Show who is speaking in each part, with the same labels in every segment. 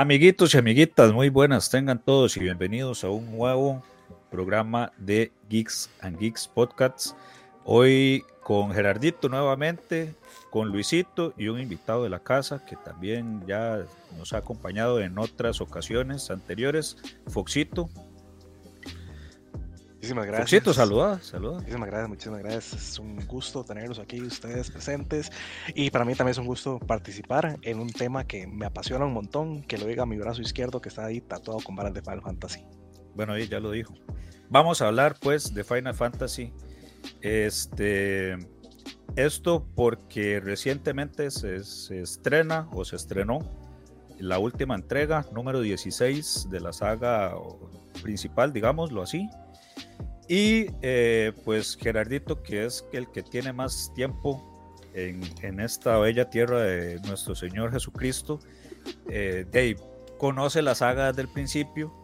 Speaker 1: Amiguitos y amiguitas, muy buenas tengan todos y bienvenidos a un nuevo programa de Geeks and Geeks Podcasts. Hoy con Gerardito nuevamente, con Luisito y un invitado de la casa que también ya nos ha acompañado en otras ocasiones anteriores, Foxito.
Speaker 2: Muchísimas gracias.
Speaker 1: Foxito, saluda, saluda.
Speaker 2: Muchísimas gracias, muchísimas gracias. Es un gusto tenerlos aquí, ustedes presentes. Y para mí también es un gusto participar en un tema que me apasiona un montón, que lo diga mi brazo izquierdo que está ahí tatuado con balas de Final Fantasy.
Speaker 1: Bueno, ahí ya lo dijo. Vamos a hablar pues de Final Fantasy. Este, esto porque recientemente se, se estrena o se estrenó la última entrega, número 16 de la saga principal, digámoslo así. Y eh, pues Gerardito, que es el que tiene más tiempo en, esta bella tierra de nuestro Señor Jesucristo, eh, Dave conoce la saga desde el principio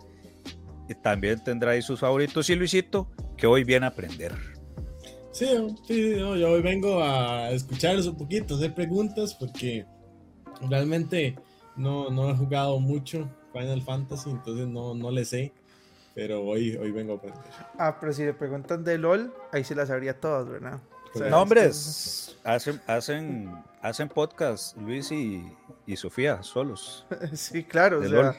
Speaker 1: y también tendrá ahí sus favoritos. Y Luisito, que hoy viene a aprender.
Speaker 3: Sí, sí yo hoy vengo a escucharles un poquito, hacer preguntas, porque realmente no, no he jugado mucho Final Fantasy, entonces no, no le sé. Pero hoy, hoy vengo a aprender.
Speaker 4: Ah, pero si le preguntan de LOL, ahí se las sabría todas, ¿verdad?
Speaker 3: O sea,
Speaker 1: No, hombres, hacen, hacen, hacen podcast Luis y, y Sofía solos.
Speaker 4: sí, claro.
Speaker 1: De
Speaker 4: o sea,
Speaker 1: LOL.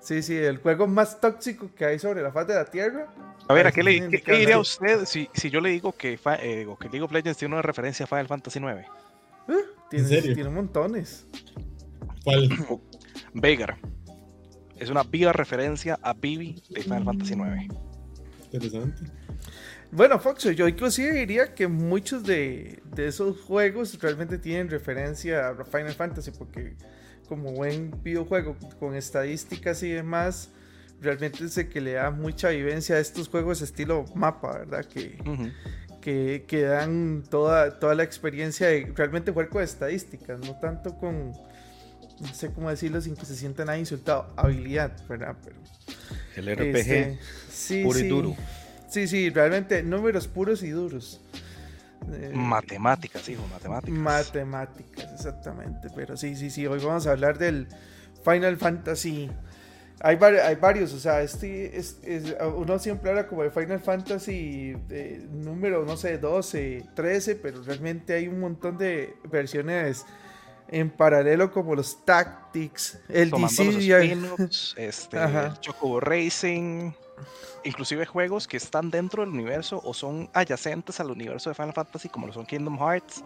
Speaker 4: sí, sí, el juego más tóxico que hay sobre la faz de la Tierra.
Speaker 2: A ver, ¿a qué le, qué- diría usted si, si yo le digo que, eh, que League of Legends tiene una referencia a Final Fantasy IX?
Speaker 4: Uh, tiene,
Speaker 3: serio?
Speaker 4: tiene montones.
Speaker 3: ¿Cuál?
Speaker 2: Veigar. Es una viva referencia a Vivi de Final Fantasy IX.
Speaker 3: Interesante.
Speaker 4: Bueno, Foxo, yo inclusive diría que muchos de, de esos juegos realmente tienen referencia a Final Fantasy, porque como buen videojuego con estadísticas y demás, realmente es el que le da mucha vivencia a estos juegos estilo mapa, ¿verdad? Que, que dan toda, toda la experiencia de realmente jugar con estadísticas, no tanto con, no sé cómo decirlo sin que se sientan ahí insultados, habilidad, ¿verdad? Pero,
Speaker 1: El RPG
Speaker 4: este, sí,
Speaker 1: puro y
Speaker 4: sí.
Speaker 1: duro.
Speaker 4: Sí, sí, realmente números puros y duros. Eh,
Speaker 2: Matemáticas, hijo, matemáticas.
Speaker 4: Matemáticas, exactamente. Pero sí, sí, sí. Hoy vamos a hablar del Final Fantasy. Hay, hay varios, o sea, este es, es- uno siempre habla como de Final Fantasy número, no sé, 12, 13, pero realmente hay un montón de versiones en paralelo como los Tactics, el
Speaker 2: Tomando los este, el Chocobo Racing, inclusive juegos que están dentro del universo o son adyacentes al universo de Final Fantasy, como lo son Kingdom Hearts.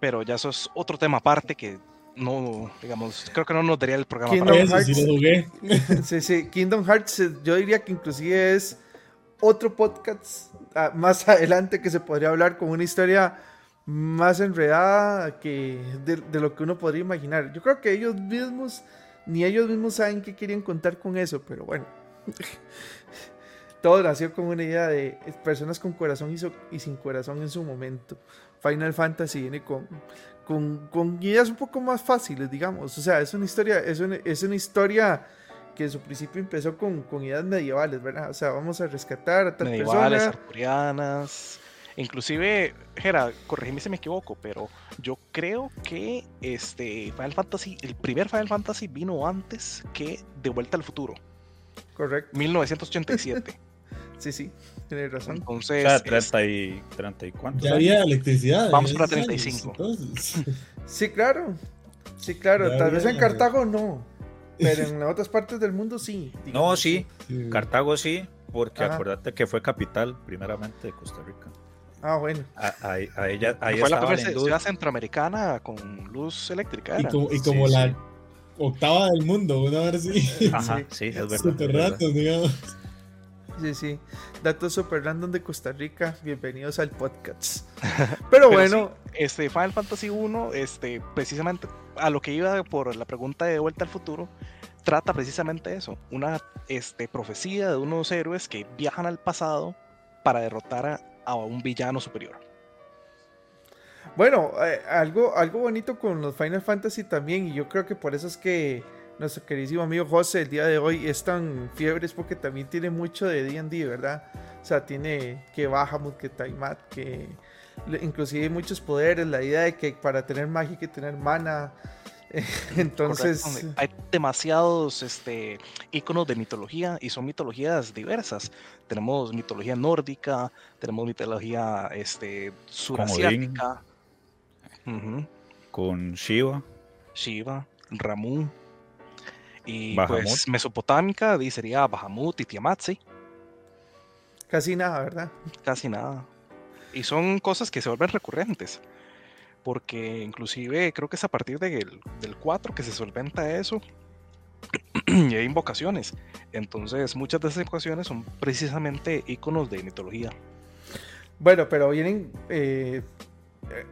Speaker 2: Pero ya eso es otro tema aparte que no, digamos, creo que no nos daría el programa
Speaker 4: Kingdom
Speaker 2: para
Speaker 4: Hearts.
Speaker 3: sí.
Speaker 4: Sí, sí, Kingdom Hearts, eh, yo diría que inclusive es otro podcast ah, más adelante que se podría hablar con una historia más enredada que de, de lo que uno podría imaginar. Yo creo que ellos mismos, ni ellos mismos saben qué querían contar con eso, pero bueno. Todo nació con una idea de personas con corazón y, so- y sin corazón en su momento. Final Fantasy viene con, con, con ideas un poco más fáciles, digamos. O sea, es una historia, es una, es una historia que en su principio empezó con, con ideas medievales, ¿verdad? O sea, vamos a rescatar a tal
Speaker 2: medievales,
Speaker 4: persona.
Speaker 2: arturianas. Inclusive, Jera, corregime si me equivoco, pero yo creo que este Final Fantasy, el primer Final Fantasy vino antes que De Vuelta al Futuro,
Speaker 4: Correcto.
Speaker 2: 1987.
Speaker 4: Sí, sí, tienes razón.
Speaker 1: O
Speaker 2: Entonces,
Speaker 1: sea,
Speaker 2: es-
Speaker 1: 30 y, 30 y cuántos
Speaker 3: Ya
Speaker 1: años?
Speaker 3: había electricidad.
Speaker 2: Vamos para
Speaker 3: esos años,
Speaker 2: 35.
Speaker 3: entonces.
Speaker 4: Sí, claro. Sí, claro.
Speaker 3: Ya
Speaker 4: Tal vez en Cartago no. Pero en otras partes del mundo sí.
Speaker 1: No, sí,
Speaker 3: Sí.
Speaker 1: Cartago sí, porque
Speaker 4: Ajá.
Speaker 1: acuérdate que fue capital primeramente de Costa Rica.
Speaker 4: Ah, bueno.
Speaker 1: A, ahí- a ella, ahí
Speaker 2: fue la primera ciudad centroamericana con luz eléctrica.
Speaker 3: Y como, y como
Speaker 1: Sí,
Speaker 3: la
Speaker 1: sí.
Speaker 3: octava del mundo, una vez sí.
Speaker 1: Ajá, sí, es verdad.
Speaker 3: Super digamos.
Speaker 4: Sí, sí. Datos super random de Costa Rica. Bienvenidos al podcast. Pero
Speaker 2: Pero
Speaker 4: bueno,
Speaker 2: Este Final Fantasy 1, este, precisamente a lo que iba por la pregunta de Vuelta al Futuro, trata precisamente eso, una este, profecía de unos héroes que viajan al pasado para derrotar a, a un villano superior.
Speaker 4: Bueno, eh, algo, algo bonito con los Final Fantasy también, y yo creo que por eso es que nuestro queridísimo amigo José el día de hoy es tan fiebre, es porque también tiene mucho de D&D, ¿verdad? O sea, tiene que Bahamut, que Taimat, que inclusive muchos poderes, la idea de que para tener magia hay que tener mana, Entonces,
Speaker 2: Correcto. hay demasiados este, iconos de mitología y son mitologías diversas. Tenemos mitología nórdica, tenemos mitología este, surasiática,
Speaker 1: Con Shiva.
Speaker 2: Shiva, Ramu. Y
Speaker 1: Bahamut.
Speaker 2: pues mesopotámica sería Bahamut y Tiamat, sí,
Speaker 4: casi nada, ¿verdad?
Speaker 2: casi nada. Y son cosas que se vuelven recurrentes. Porque inclusive creo que es a partir del, del 4 que se solventa eso. y hay invocaciones. Entonces muchas de esas invocaciones son precisamente iconos de mitología.
Speaker 4: Bueno, pero vienen. eh,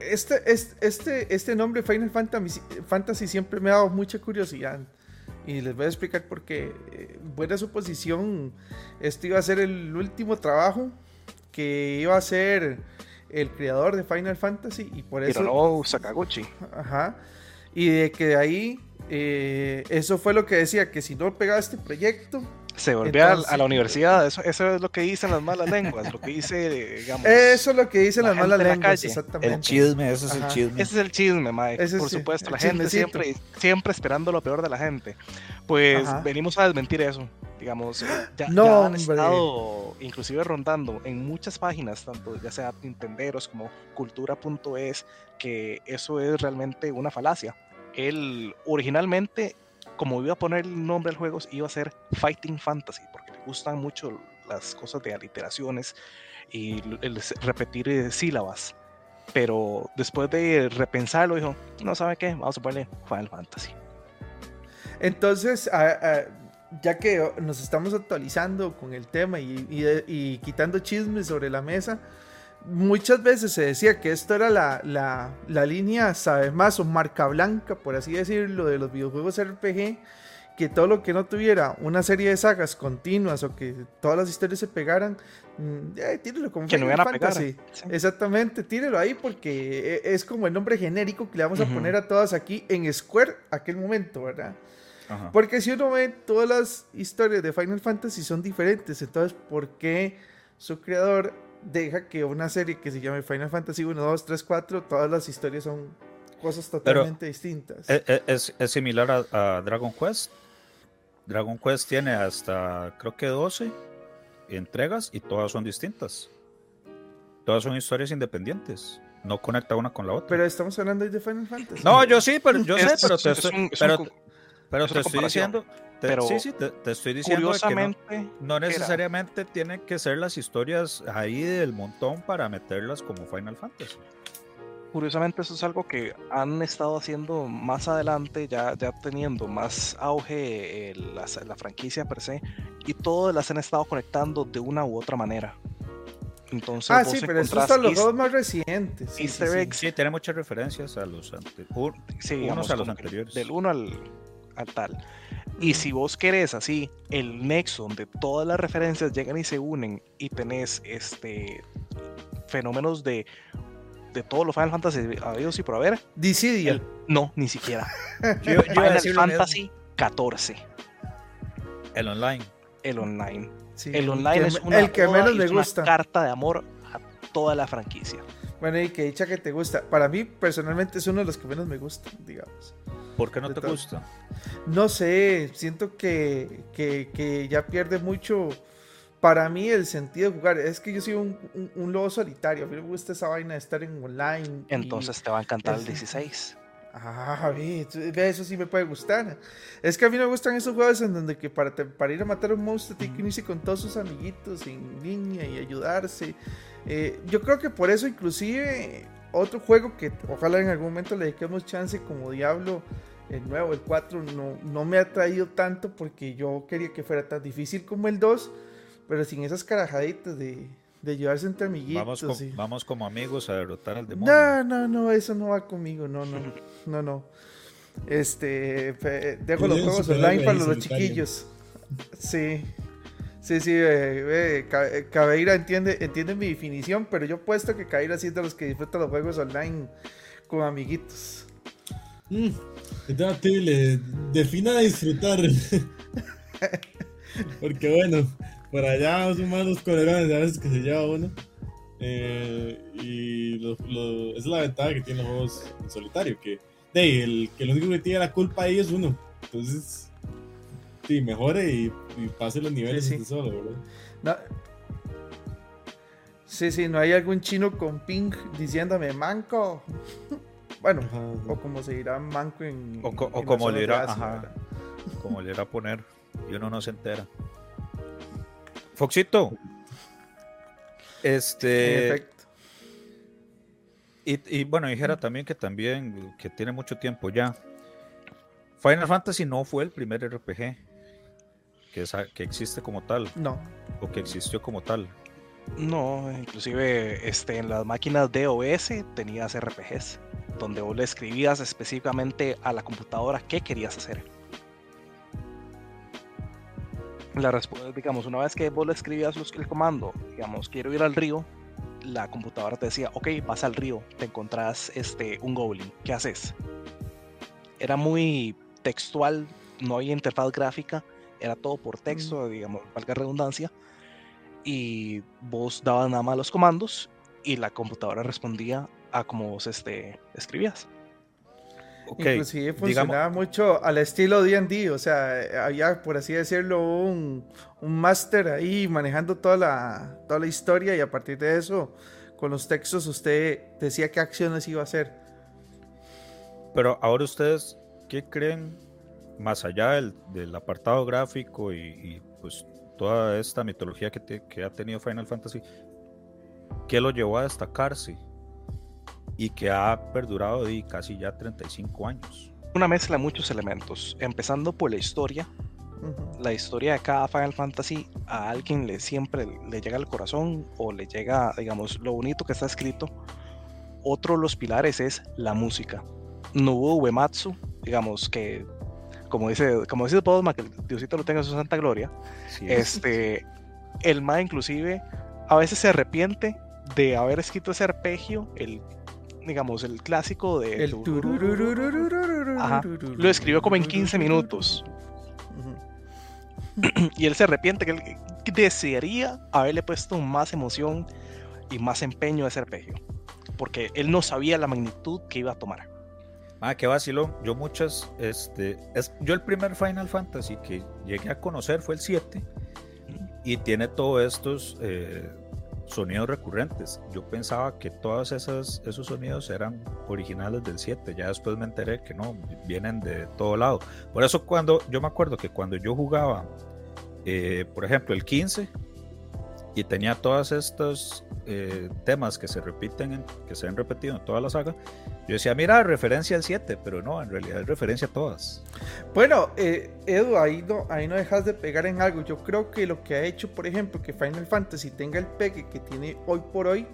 Speaker 4: este, este, este, nombre Final Fantasy, Fantasy siempre me ha dado mucha curiosidad. Y les voy a explicar por qué. Eh, buena suposición. Este iba a ser el último trabajo que iba a ser el creador de Final Fantasy. Y por eso.
Speaker 2: Hironobu Sakaguchi.
Speaker 4: Ajá. Y de que de ahí. eh, eso fue lo que decía: que si no pegaba este proyecto.
Speaker 2: Se volvió a- la universidad. Eso, eso es lo que dicen las malas lenguas. Lo que dice, digamos.
Speaker 4: Eso es lo que dicen
Speaker 2: La
Speaker 4: las malas
Speaker 2: la
Speaker 4: lenguas,
Speaker 2: calle.
Speaker 4: exactamente.
Speaker 1: El chisme, ese es
Speaker 4: Ajá.
Speaker 1: el chisme.
Speaker 2: Ese es el chisme, Mae.
Speaker 4: Ese
Speaker 2: Por
Speaker 4: sí,
Speaker 2: supuesto, la gente
Speaker 4: chismecito.
Speaker 2: siempre, siempre esperando lo peor de la gente. Pues
Speaker 4: Ajá.
Speaker 2: venimos a desmentir eso. Digamos, eh, ya,
Speaker 4: No,
Speaker 2: ya han estado inclusive rondando en muchas páginas, tanto ya sea Nintenderos como cultura.es, que eso es realmente una falacia. Él originalmente, como iba a poner el nombre al juego, iba a ser Fighting Fantasy, porque le gustan mucho las cosas de aliteraciones y el- repetir eh, sílabas. Pero después de repensarlo, dijo, no sabe qué, vamos a ponerle Final Fantasy.
Speaker 4: Entonces, a- a- ya que nos estamos actualizando con el tema y, y- y quitando chismes sobre la mesa, muchas veces se decía que esto era la, la- la línea, ¿sabes más? O marca blanca, por así decirlo, de los videojuegos RPG, que todo lo que no tuviera una serie de sagas continuas o que todas las historias se pegaran, mm, eh, tírelo como
Speaker 2: Que no
Speaker 4: Final
Speaker 2: pegar.
Speaker 4: Fantasy.
Speaker 2: Sí.
Speaker 4: Exactamente, tírelo ahí porque e- es como el nombre genérico que le vamos a poner a todas aquí en Square aquel momento, ¿verdad?
Speaker 1: Ajá.
Speaker 4: Porque si uno ve todas las historias de Final Fantasy son diferentes, entonces ¿por qué su creador deja que una serie que se llame Final Fantasy 1, 2, 3, 4, todas las historias son cosas totalmente distintas?
Speaker 1: E- e- Es, es similar a, a Dragon Quest. Dragon Quest tiene hasta creo que 12 entregas y todas son distintas. Todas son historias independientes. No conecta una con la otra.
Speaker 4: Pero estamos hablando hoy de Final Fantasy.
Speaker 1: no, yo sí, pero yo sé, pero te
Speaker 2: es
Speaker 1: estoy,
Speaker 2: un- es
Speaker 1: pero, pero te estoy diciendo, te-
Speaker 2: Pero
Speaker 1: sí, sí, te, te estoy diciendo de que no,
Speaker 2: Curiosamente,
Speaker 1: no
Speaker 2: era-
Speaker 1: necesariamente tienen que ser las historias ahí del montón para meterlas como Final Fantasy.
Speaker 2: curiosamente eso es algo que han estado haciendo más adelante, ya, ya teniendo más auge eh, la, la franquicia per se, y todas las han estado conectando de una u otra manera. Entonces,
Speaker 4: ah, sí, pero estos son los juegos más recientes. sí, sí,
Speaker 1: tiene muchas referencias a los ante- unos
Speaker 2: digamos,
Speaker 1: a los anteriores.
Speaker 2: Del uno al, al tal. Y si vos querés así el nexo donde todas las referencias llegan y se unen y tenés este fenómenos de, de todos los Final Fantasy habidos y por haber,
Speaker 4: Dissidia.
Speaker 2: el- no, ni siquiera.
Speaker 1: Yo, yo
Speaker 2: Final. Fantasy 14,
Speaker 1: El online.
Speaker 2: el online.
Speaker 4: sí,
Speaker 2: El online
Speaker 4: que
Speaker 2: es una,
Speaker 4: el que menos me
Speaker 2: es una
Speaker 4: gusta.
Speaker 2: carta de amor a toda la franquicia.
Speaker 4: Bueno, y que dicha que te gusta. Para mí, personalmente, es uno de los que menos me gustan, digamos.
Speaker 1: ¿Por qué no te gusta?
Speaker 4: No sé, siento que, que, que ya pierde mucho para mí el sentido de jugar. Es que yo soy un, un- un lobo solitario. A mí me gusta esa vaina de estar en online. y-
Speaker 2: Entonces te va a encantar el
Speaker 4: Ese-
Speaker 2: 16.
Speaker 4: Ah, eso sí me puede gustar. Es que a mí me gustan esos juegos en donde que para, te- para ir a matar a un monstruo tiene que unirse con todos sus amiguitos en línea y ayudarse. Eh, yo creo que por eso inclusive otro juego que ojalá en algún momento le dediquemos chance como Diablo, el nuevo, el 4, no, no me ha traído tanto porque yo quería que fuera tan difícil como el 2, pero sin esas carajaditas de, de ayudarse entre amiguitos.
Speaker 1: Vamos,
Speaker 4: y-
Speaker 1: vamos como amigos a derrotar al demonio.
Speaker 4: no, no, no, eso no va conmigo, no, no, no, no. Este, pe- dejo los juegos online para los chiquillos. Sí, sí, sí, eh, eh, Ca- eh, Cabeira entiende, entiende mi definición, pero yo puesto que Cabeira sí es de los que disfrutan los juegos online con amiguitos.
Speaker 3: Mm, debatible. Defina disfrutar. Porque bueno, por allá son más los colegas a veces que se lleva uno. Eh, y lo- lo- esa es la ventaja que tienen los juegos en solitario, que de, el que lo único que tiene la culpa ahí es uno. Entonces, sí, mejore y, pase los niveles
Speaker 4: sí,
Speaker 3: solo, ¿verdad?
Speaker 4: No. Sí, sí, no hay algún chino con ping diciéndome manco. Bueno, o como se dirá manco en.
Speaker 1: O, como le dirá, como le irá a poner y uno no se entera. Foxito. Este. Y, y, bueno, dijera también que también, que tiene mucho tiempo ya. Final Fantasy no fue el primer RPG que, que existe como tal.
Speaker 4: No.
Speaker 1: O que existió como tal.
Speaker 2: No, inclusive este, en las máquinas DOS tenías RPGs, donde vos le escribías específicamente a la computadora qué querías hacer. La respuesta, digamos, una vez que vos le escribías el comando, digamos, quiero ir al río, la computadora te decía, ok, vas al río, te encontrás este, un goblin, ¿qué haces? Era muy textual, no había interfaz gráfica, era todo por texto, digamos, valga redundancia, y vos dabas nada más los comandos y la computadora respondía a como vos este, escribías.
Speaker 4: Okay. Inclusive funcionaba mucho al estilo D&D, o sea, había, por así decirlo, un, un máster ahí manejando toda la, toda la historia y a partir de eso, con los textos, usted decía qué acciones iba a hacer.
Speaker 1: Pero ahora ustedes, ¿qué creen más allá del, del apartado gráfico y, y, pues toda esta mitología que, que ha tenido Final Fantasy, ¿qué lo llevó a destacarse? Y que ha perdurado y casi ya 35 años.
Speaker 2: Una mezcla de muchos elementos, empezando por la historia. La historia de cada Final Fantasy a alguien le siempre le llega al corazón o le llega, digamos, lo bonito que está escrito. Otro de los pilares es la música. Nobuo Uematsu, digamos que como dice, como dice que el Diosito lo tenga en su santa gloria, este, el Ma inclusive a veces se arrepiente de haber escrito ese arpegio, el digamos, el clásico de...
Speaker 4: El
Speaker 2: lo escribió como en 15 minutos. y él se arrepiente que él desearía haberle puesto más emoción y más empeño a ese arpegio. Porque él no sabía la magnitud que iba a tomar.
Speaker 1: Ah, qué vacilo. Yo muchas, este, es, yo el primer Final Fantasy que llegué a conocer fue el 7 y tiene todos estos eh, sonidos recurrentes. Yo pensaba que todos esos, esos sonidos eran originales del 7. Ya después me enteré que no, vienen de todo lado. Por eso cuando, yo me acuerdo que cuando yo jugaba, eh, por ejemplo, el 15 y tenía todos estos eh, temas que se repiten, que se han repetido en toda la saga, yo decía, mira, referencia al 7, pero no, en realidad es referencia a todas.
Speaker 4: Bueno, eh, Edu, ahí no, ahí no dejas de pegar en algo. Yo creo que lo que ha hecho, por ejemplo, que Final Fantasy tenga el pegue que tiene hoy por hoy,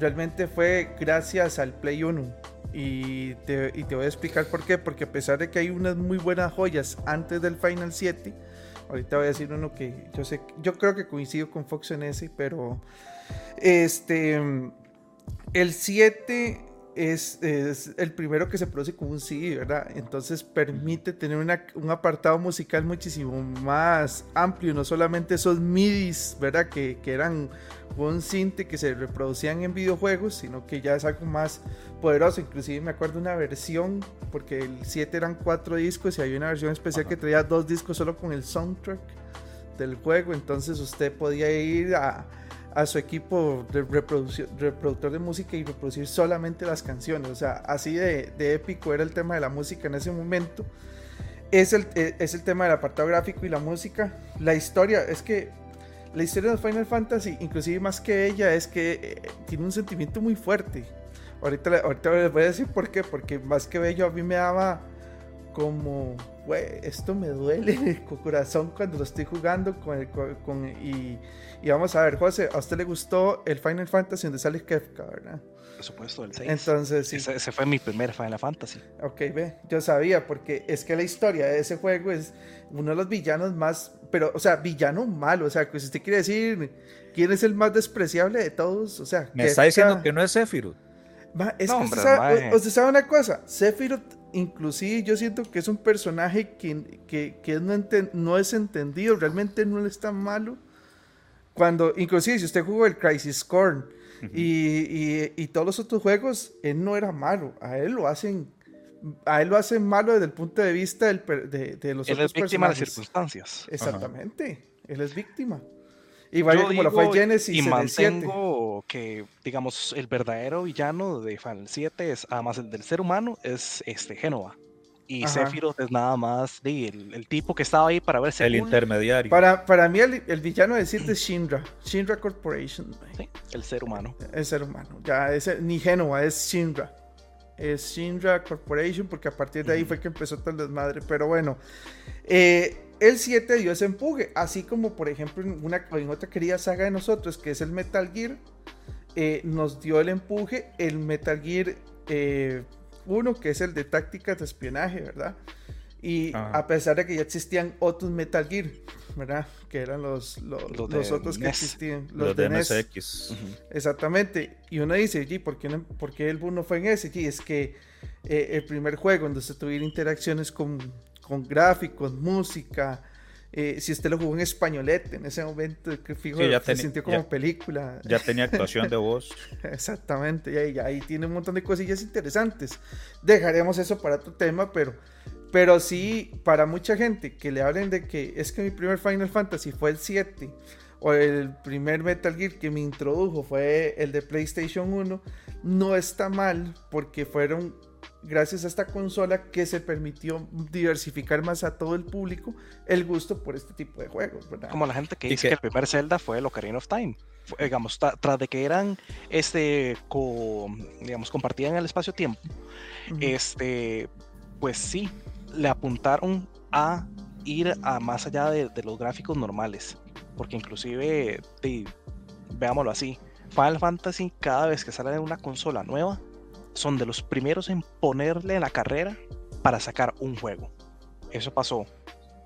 Speaker 4: realmente fue gracias al Play 1. Y te, y te voy a explicar por qué. Porque a pesar de que hay unas muy buenas joyas antes del Final 7, ahorita voy a decir uno que yo sé, yo creo que coincido con Fox en ese, pero este, el 7 es, el primero que se produce con un CD, ¿verdad? Entonces permite tener un apartado musical muchísimo más amplio, no solamente esos MIDIs, ¿verdad? Que, que eran un synth que se reproducían en videojuegos, sino que ya es algo más poderoso. Inclusive me acuerdo una versión, porque el 7 eran cuatro discos y hay una versión especial que traía dos discos solo con el soundtrack del juego, entonces usted podía ir a a su equipo de reproductor de música y reproducir solamente las canciones. O sea, así de, épico era el tema de la música en ese momento. Es el, e, es el tema del apartado gráfico y la música. La historia, es que la historia de Final Fantasy, inclusive más que ella, es que eh, tiene un sentimiento muy fuerte. Ahorita, ahorita les voy a decir por qué, porque más que bello a mí me daba como, güey, esto me duele el corazón cuando lo estoy jugando con, el, con y y vamos a ver, José, ¿a usted le gustó el Final Fantasy donde sale Kefka, verdad?
Speaker 2: Por supuesto, el 6.
Speaker 4: Entonces, sí.
Speaker 2: Ese, fue mi primer Final Fantasy.
Speaker 4: Ok, ve, yo sabía, porque es que la historia de ese juego es uno de los villanos más, pero, o sea, villano malo, o sea, que si usted quiere decir quién es el más despreciable de todos, o sea...
Speaker 1: Me está diciendo que no es Sephiroth.
Speaker 4: es que usted, sabe, usted sabe una cosa, Sephiroth inclusive yo siento que es un personaje que, que, que no, no, es entendido, realmente no es tan malo, cuando, inclusive si usted jugó el Crisis Core y, y, todos los otros juegos, él no era malo. A él lo hacen a él lo hacen malo desde el punto de vista del de, de, los
Speaker 2: él
Speaker 4: otros
Speaker 2: es víctima de
Speaker 4: personajes.
Speaker 2: las circunstancias.
Speaker 4: Exactamente, él es víctima. Igual como lo fue Genesis
Speaker 2: y
Speaker 4: en el 7.
Speaker 2: mantengo que, digamos, el verdadero villano de Final 7 es, además el del ser humano, es este Génova. Y
Speaker 4: Ajá.
Speaker 2: Sephiroth es nada más de, el, el tipo que estaba ahí para verse
Speaker 1: El
Speaker 2: cool.
Speaker 1: intermediario.
Speaker 4: Para, para mí el, el villano de 7 es Shinra, Shinra Corporation.
Speaker 2: Sí, el ser humano.
Speaker 4: el ser humano. Ya ese, ni Genova, es Shinra. Es Shinra Corporation porque a partir de ahí fue que empezó todo el desmadre. Pero bueno, eh, el 7 dio ese empuje. Así como por ejemplo en, una, en otra querida saga de nosotros que es el Metal Gear. eh, nos dio el empuje el Metal Gear eh, 1 que es el de tácticas de espionaje, ¿verdad? Y
Speaker 1: Ajá.
Speaker 4: a pesar de que ya existían otros Metal Gear, ¿verdad? Que eran los, los,
Speaker 2: Los
Speaker 4: los
Speaker 2: de
Speaker 4: otros que
Speaker 2: NES.
Speaker 4: existían.
Speaker 1: los de
Speaker 4: NES.
Speaker 1: MSX.
Speaker 4: Exactamente. Y uno dice, "Oye, ¿por qué, no- por qué el boom no fue en ese? Y es que eh, el primer juego donde usted tuviera interacciones con, con gráficos, música, eh, si usted lo jugó en españolete en ese momento, que fijo,
Speaker 1: Sí, ya
Speaker 4: se sintió como
Speaker 1: ya-
Speaker 4: película.
Speaker 1: Ya tenía actuación de voz.
Speaker 4: Exactamente. Y ahí, ahí tiene un montón de cosillas interesantes. Dejaremos eso para otro tema, pero... Pero sí, para mucha gente que le hablen de que es que mi primer Final Fantasy fue el 7 o el primer Metal Gear que me introdujo fue el de PlayStation 1, no está mal porque fueron gracias a esta consola que se permitió diversificar más a todo el público el gusto por este tipo de juegos, ¿verdad?
Speaker 2: Como la gente que dice
Speaker 1: que-
Speaker 2: que el primer Zelda fue el Ocarina of Time. Fue, digamos, tra- tras de que eran, este, co- digamos, compartían el espacio-tiempo,
Speaker 4: Ujú.
Speaker 2: este, pues sí, le apuntaron a ir a más allá de, los gráficos normales. Porque inclusive, de- veámoslo así, Final Fantasy cada vez que sale una consola nueva, son de los primeros en ponerle la carrera para sacar un juego. Eso pasó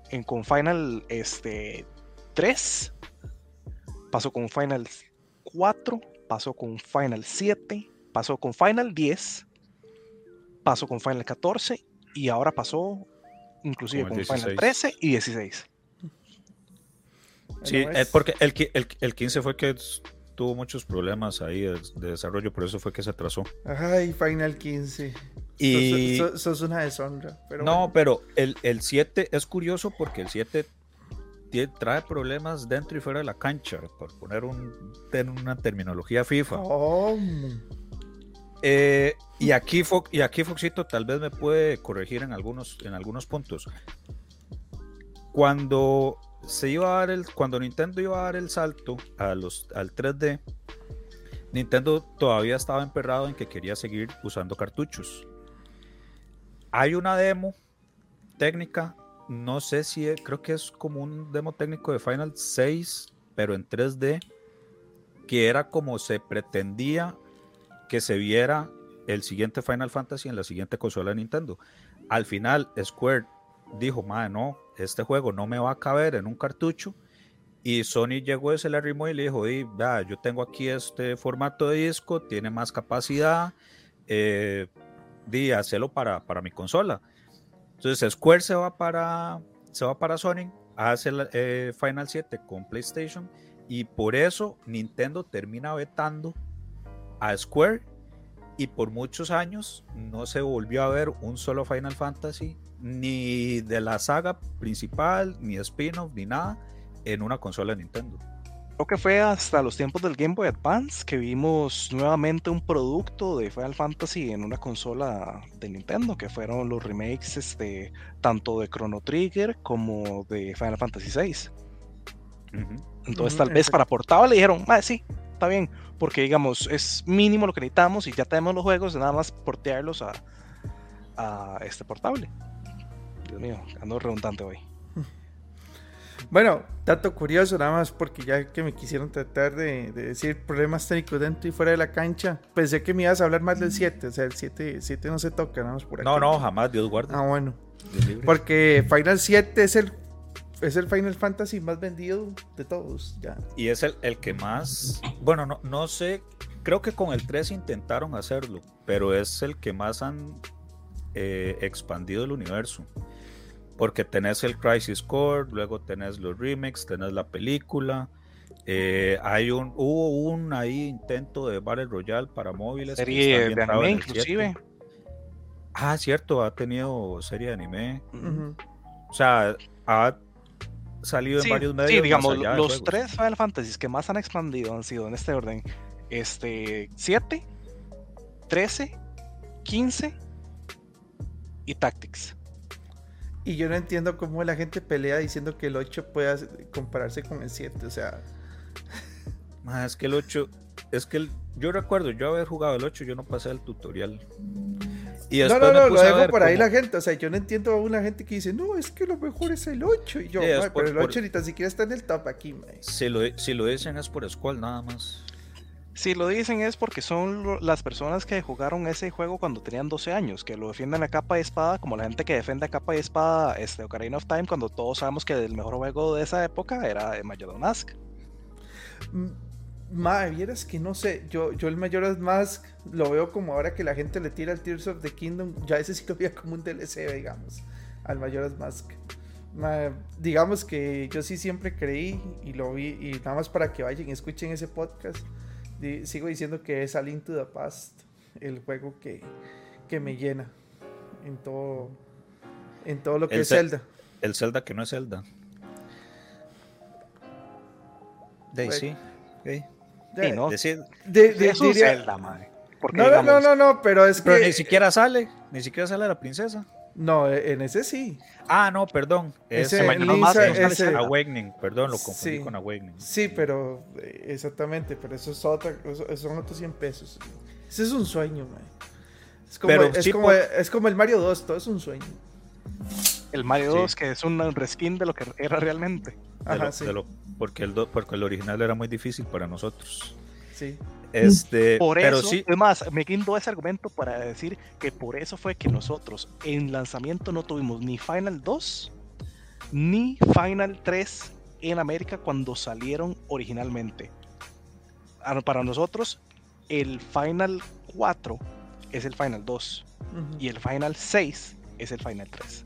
Speaker 2: en, con Final este, 3, pasó con Final 4, pasó con Final 7, pasó con Final 10, pasó con Final 14 y ahora pasó inclusive
Speaker 1: Con
Speaker 2: Final
Speaker 1: 16.
Speaker 2: 13 y 16.
Speaker 1: Sí, es
Speaker 4: es-
Speaker 1: porque el, el, el 15 fue que tuvo muchos problemas ahí de, de desarrollo, por eso fue que se atrasó.
Speaker 4: Ay, Final 15.
Speaker 1: Y
Speaker 4: Sos, sos- sos una deshonra. Pero
Speaker 1: no,
Speaker 4: bueno.
Speaker 1: pero el, el 7 es curioso porque el 7 tie- trae problemas dentro y fuera de la cancha, por poner un, una terminología FIFA.
Speaker 4: ¿Cómo?
Speaker 1: Eh, y aquí y aquí Foxito tal vez me puede corregir en algunos en algunos puntos. Cuando se iba a dar el cuando Nintendo iba a dar el salto a los al 3D, Nintendo todavía estaba emperrado en que quería seguir usando cartuchos. Hay una demo técnica, no sé si es- creo que es como un demo técnico de Final 6, pero en 3D que era como se pretendía que se viera el siguiente Final Fantasy en la siguiente consola de Nintendo. Al final, Square dijo, madre, no, este juego no me va a caber en un cartucho. Y Sony llegó, se le arrimó y le dijo, "Di, vea, yo tengo aquí este formato de disco, tiene más capacidad, eh, hacelo para, para mi consola. Entonces Square se va para, se va para Sony, hace el eh, Final 7 con PlayStation y por eso Nintendo termina vetando a Square y por muchos años no se volvió a ver un solo Final Fantasy ni de la saga principal, ni spin-off, ni nada en una consola de Nintendo.
Speaker 2: Creo que fue hasta los tiempos del Game Boy Advance que vimos nuevamente un producto de Final Fantasy en una consola de Nintendo, que fueron los remakes este, tanto de Chrono Trigger como de Final Fantasy VI. Entonces, tal vez para portable le dijeron, ah, sí, está bien, porque digamos, es mínimo lo que necesitamos y ya tenemos los juegos, nada más portearlos a, a este portable. Dios mío, ando redundante hoy.
Speaker 4: Bueno, dato curioso, nada más porque ya que me quisieron tratar de, de decir problemas técnicos dentro y fuera de la cancha, pensé que me ibas a hablar más del 7, o sea, el 7, 7 no se toca, nada más por aquí.
Speaker 1: No, no, jamás, Dios guarde.
Speaker 4: Ah, bueno.
Speaker 1: Dios libre.
Speaker 4: Porque Final 7 es el, es el Final Fantasy más vendido de todos, ya.
Speaker 1: Y es el, el que más, bueno, no, no sé, creo que con el 3 intentaron hacerlo, pero es el que más han eh, expandido el universo. Porque tenés el Crisis Core, luego tenés los remakes, tenés la película. eh, hay un, hubo un ahí intento de Battle Royale para móviles.
Speaker 2: Serie de anime,
Speaker 1: en el 7.
Speaker 2: inclusive.
Speaker 1: Ah, cierto, ha tenido serie de anime. O sea, ha salido en
Speaker 2: Sí,
Speaker 1: varios medios.
Speaker 2: sí, digamos, los tres Final Fantasies que más han expandido han sido en este orden: este, 7, 13, 15 y Tactics.
Speaker 4: Y yo no entiendo cómo la gente pelea diciendo que el 8 puede hacer- compararse con el 7. O sea,
Speaker 1: Ma, es que el 8, es que el- yo recuerdo yo haber jugado el 8, yo no pasé el tutorial. Y
Speaker 4: no, no, no, lo dejo por ahí
Speaker 1: cómo-
Speaker 4: la gente. O sea, yo no entiendo a una gente que dice, no, es que lo mejor es el 8. Y yo,
Speaker 1: Sí, es
Speaker 4: "Mae,
Speaker 1: por-
Speaker 4: pero el
Speaker 1: por-
Speaker 4: 8 ni tan siquiera está en el top aquí, mae".
Speaker 1: Si lo, si lo dicen es por Squall nada más.
Speaker 2: Si lo dicen es porque son las personas que jugaron ese juego cuando tenían 12 años, que lo defienden a capa y espada, como la gente que defiende a capa y espada este, Ocarina of Time, cuando todos sabemos que el mejor juego de esa época era eh, Majora's Mask.
Speaker 4: Mm, Mae, vieras que no sé, yo, yo el Majora's Mask lo veo como ahora que la gente le tira el Tears of the Kingdom, ya ese sí lo veía como un DLC, digamos, al Majora's Mask. Digamos que yo sí siempre creí y lo vi, y nada más para que vayan y escuchen ese podcast, di- sigo diciendo que es A Link to the Past, el juego que, que me llena en todo, en todo lo que
Speaker 1: El
Speaker 4: es Zelda.
Speaker 1: El Zelda que no es Zelda. Ahí
Speaker 4: Pues,
Speaker 1: sí.
Speaker 2: ¿no?
Speaker 1: Decir-
Speaker 4: de- de-
Speaker 2: Zelda, madre. Porque,
Speaker 4: no, no, no, no, no, pero es
Speaker 1: Pero
Speaker 4: que...
Speaker 1: ni siquiera sale, ni siquiera sale la princesa.
Speaker 4: No, en ese sí.
Speaker 1: Ah, no, perdón. Es
Speaker 4: Ese Lisa-
Speaker 2: no sale
Speaker 4: ese-.
Speaker 1: Awakening, perdón, lo confundí
Speaker 4: Sí.
Speaker 1: con Awakening.
Speaker 4: Sí, pero eh, exactamente, pero eso es otra, son otros 100 pesos. Ese es un sueño, man. Es como,
Speaker 1: Pero
Speaker 4: es, como, es como el Mario 2, todo es un sueño.
Speaker 2: El Mario
Speaker 1: Sí.
Speaker 2: 2, que es un reskin de lo que era realmente.
Speaker 1: De
Speaker 4: Ajá,
Speaker 1: lo-
Speaker 4: sí.
Speaker 1: de lo- porque, el do- porque el original era muy difícil para nosotros.
Speaker 4: sí.
Speaker 1: Este,
Speaker 2: Por
Speaker 1: pero
Speaker 2: eso,
Speaker 1: sí,
Speaker 2: es más, me guindo ese argumento para decir que por eso fue que nosotros en lanzamiento no tuvimos ni Final 2 ni Final 3 en América cuando salieron originalmente. Ah, Para nosotros, el Final 4 es el Final 2
Speaker 4: Ujú.
Speaker 2: y el Final 6 es el Final 3.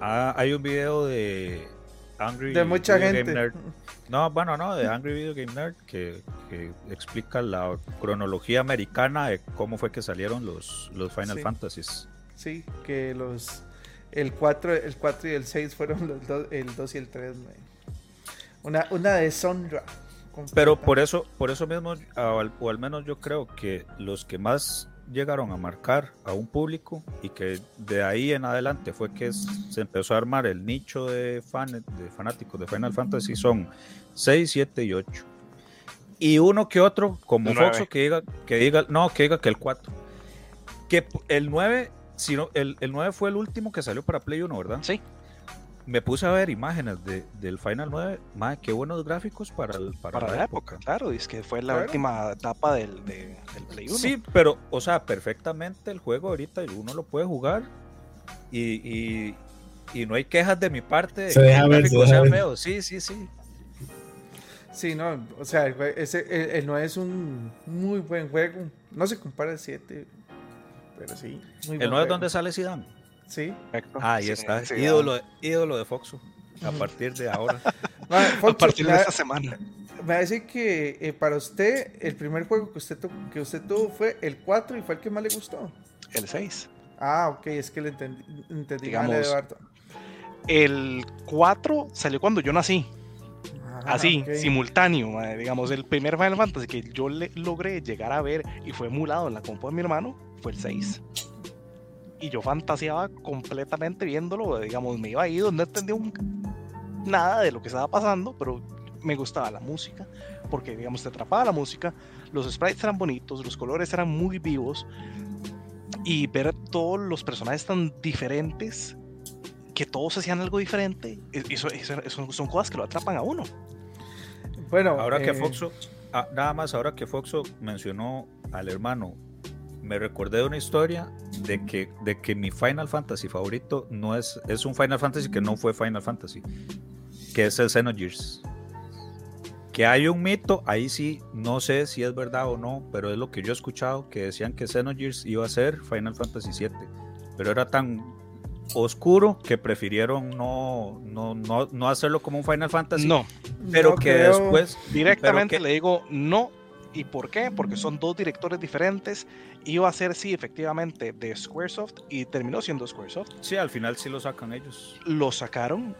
Speaker 1: Ah, hay un video de Angry
Speaker 4: De mucha
Speaker 1: Video Game
Speaker 4: gente.
Speaker 1: Nerd. No, bueno, no, de Angry Video Game Nerd que, que explica la cronología americana de cómo fue que salieron los, los Final
Speaker 4: Sí.
Speaker 1: Fantasies.
Speaker 4: Sí, que los el 4, el 4 y el 6 fueron los dos, el 2 y el 3, man. Una, una deshonra.
Speaker 1: Pero
Speaker 4: completa.
Speaker 1: por eso, por eso mismo, o al, o al menos yo creo que los que más llegaron a marcar a un público y que de ahí en adelante fue que se empezó a armar el nicho de, fan, de fanáticos de Final Fantasy son 6, 7 y 8. Y uno que otro, como. Foxo, que diga, que diga, no, que diga que el 4. Que el 9, si no, el, el 9 fue el último que salió para Play 1, ¿verdad?
Speaker 2: Sí.
Speaker 1: Me puse a ver imágenes de, del Final 9. Madre, qué buenos gráficos para, el- para,
Speaker 2: Para la época, claro, y es que fue la
Speaker 4: Claro.
Speaker 2: última etapa del, de- del Play 1.
Speaker 1: Sí, pero, o sea, perfectamente el juego ahorita uno lo puede jugar y, y, y no hay quejas de mi parte de
Speaker 3: Se deja ver, se deja ver.
Speaker 1: Sí, sí, sí.
Speaker 4: Sí, no, o sea, el, ese, el, el 9 es un muy buen juego. No se compara al 7, pero sí. Muy
Speaker 1: El
Speaker 4: buen
Speaker 1: 9 es donde sale Zidane.
Speaker 4: Sí.
Speaker 1: Ah, ahí
Speaker 2: Sí,
Speaker 1: está.
Speaker 2: sí,
Speaker 1: ídolo, de- ídolo de Foxo. A partir de ahora.
Speaker 4: Ma,
Speaker 2: A partir de esta semana.
Speaker 4: me va a decir que eh, para usted el primer juego que usted, que usted tuvo fue el 4 y fue el que más le gustó.
Speaker 2: El 6.
Speaker 4: Ah, ok, es que le entendí, entendí mal
Speaker 2: Digamos,
Speaker 4: Eduardo.
Speaker 2: El 4 salió cuando yo nací.
Speaker 4: Ah,
Speaker 2: Así,
Speaker 4: ok.
Speaker 2: simultáneo. madre. Digamos, el primer Final Fantasy que yo le logré llegar a ver y fue emulado en la compu de mi hermano fue el 6. Y yo fantaseaba completamente viéndolo. Digamos, me iba ahí donde no entendía un- nada de lo que estaba pasando, pero me gustaba la música. Porque, digamos, te atrapaba la música. Los sprites eran bonitos, los colores eran muy vivos. Y ver todos los personajes tan diferentes que todos hacían algo diferente, e- eso, eso- eso son cosas que lo atrapan a uno.
Speaker 4: Bueno,
Speaker 1: Ahora que
Speaker 4: eh,
Speaker 1: Foxo, ah, nada más ahora que Foxo mencionó al hermano, me recordé de una historia de que, de que mi Final Fantasy favorito no es, es un Final Fantasy que no fue Final Fantasy, que es el Xenogears. Que hay un mito, ahí sí, no sé si es verdad o no, pero es lo que yo he escuchado, que decían que Xenogears iba a ser Final Fantasy 7, pero era tan oscuro que prefirieron no, no, no, no hacerlo como un Final Fantasy,
Speaker 2: No,
Speaker 1: pero
Speaker 4: no
Speaker 1: que
Speaker 4: creo-
Speaker 1: después
Speaker 2: directamente
Speaker 1: que-
Speaker 2: le digo no ¿Y por qué? Porque son dos directores diferentes. Iba a ser, sí, efectivamente, de Squaresoft y terminó siendo Squaresoft.
Speaker 1: Sí, al final sí lo sacan ellos.
Speaker 2: Lo sacaron,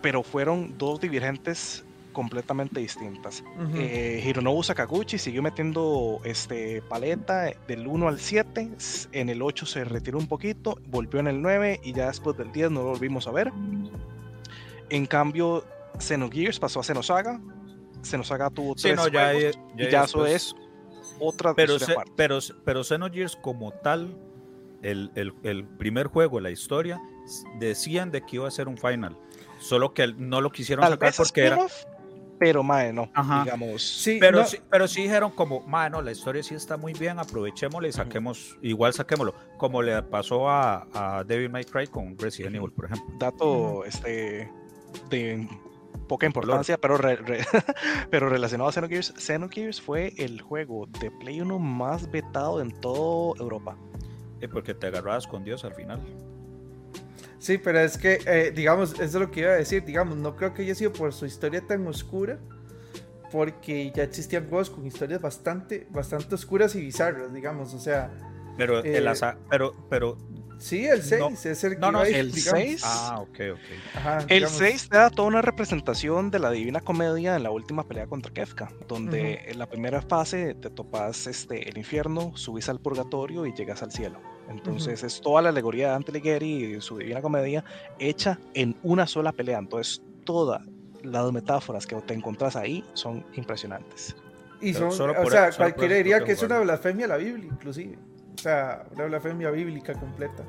Speaker 2: pero fueron dos dirigentes completamente distintas.
Speaker 4: Ujú.
Speaker 2: Eh, Hironobu Sakaguchi siguió metiendo este, paleta del 1 al 7. s- En el 8 se retiró un poquito, volvió en el 9 y ya después del 10 no lo volvimos a ver. En cambio, Xenogears pasó a Xenosaga. Xenosaga tuvo
Speaker 1: Sí,
Speaker 2: tres
Speaker 1: no, ya,
Speaker 2: juegos,
Speaker 1: ya-
Speaker 2: y ya eso es otra
Speaker 1: Pero, se- pero, pero Xenogears como tal, el, el- el primer juego, la historia, decían de que iba a ser un final. Solo que no lo quisieron
Speaker 2: Tal
Speaker 1: sacar porque era.
Speaker 2: pero mae, no,
Speaker 1: Ajá.
Speaker 2: digamos.
Speaker 4: Sí,
Speaker 1: Pero,
Speaker 4: no,
Speaker 1: sí, pero sí dijeron como, mano, la historia sí está muy bien, aprovechémosla y saquemos, igual saquémoslo, como le pasó a, a Devil May Cry con Resident. Evil, por ejemplo.
Speaker 2: dato este de poca importancia, pero, re- re- pero relacionado a Xenogears, Xenogears fue el juego de Play 1 más vetado en toda Europa.
Speaker 1: Eh, porque te agarrabas con Dios al final.
Speaker 4: Sí, pero es que, eh, digamos, eso es lo que iba a decir, digamos, no creo que haya sido por su historia tan oscura, porque ya existían juegos con historias bastante, bastante oscuras y bizarras, digamos, o sea,
Speaker 1: Pero, el
Speaker 4: Eh,
Speaker 1: asa- pero, pero,
Speaker 4: sí, el 6
Speaker 1: No,
Speaker 4: es el que
Speaker 1: no,
Speaker 2: el
Speaker 4: digamos.
Speaker 2: 6
Speaker 1: ah, ok, ok.
Speaker 4: Ajá,
Speaker 2: El
Speaker 4: digamos,
Speaker 2: 6 te da toda una representación de la Divina Comedia en la última pelea contra Kefka, donde en la primera fase te topas este, el infierno, subís al purgatorio y llegas al cielo. Entonces es toda la alegoría de Dante Alighieri y su Divina Comedia hecha en una sola pelea. Entonces todas las metáforas que te encontrás ahí son impresionantes.
Speaker 4: Y
Speaker 1: Pero
Speaker 4: son,
Speaker 1: solo
Speaker 4: o
Speaker 1: por
Speaker 4: sea,
Speaker 1: solo
Speaker 4: cualquiera diría que es una blasfemia a la Biblia, inclusive. O sea, una blasfemia bíblica completa.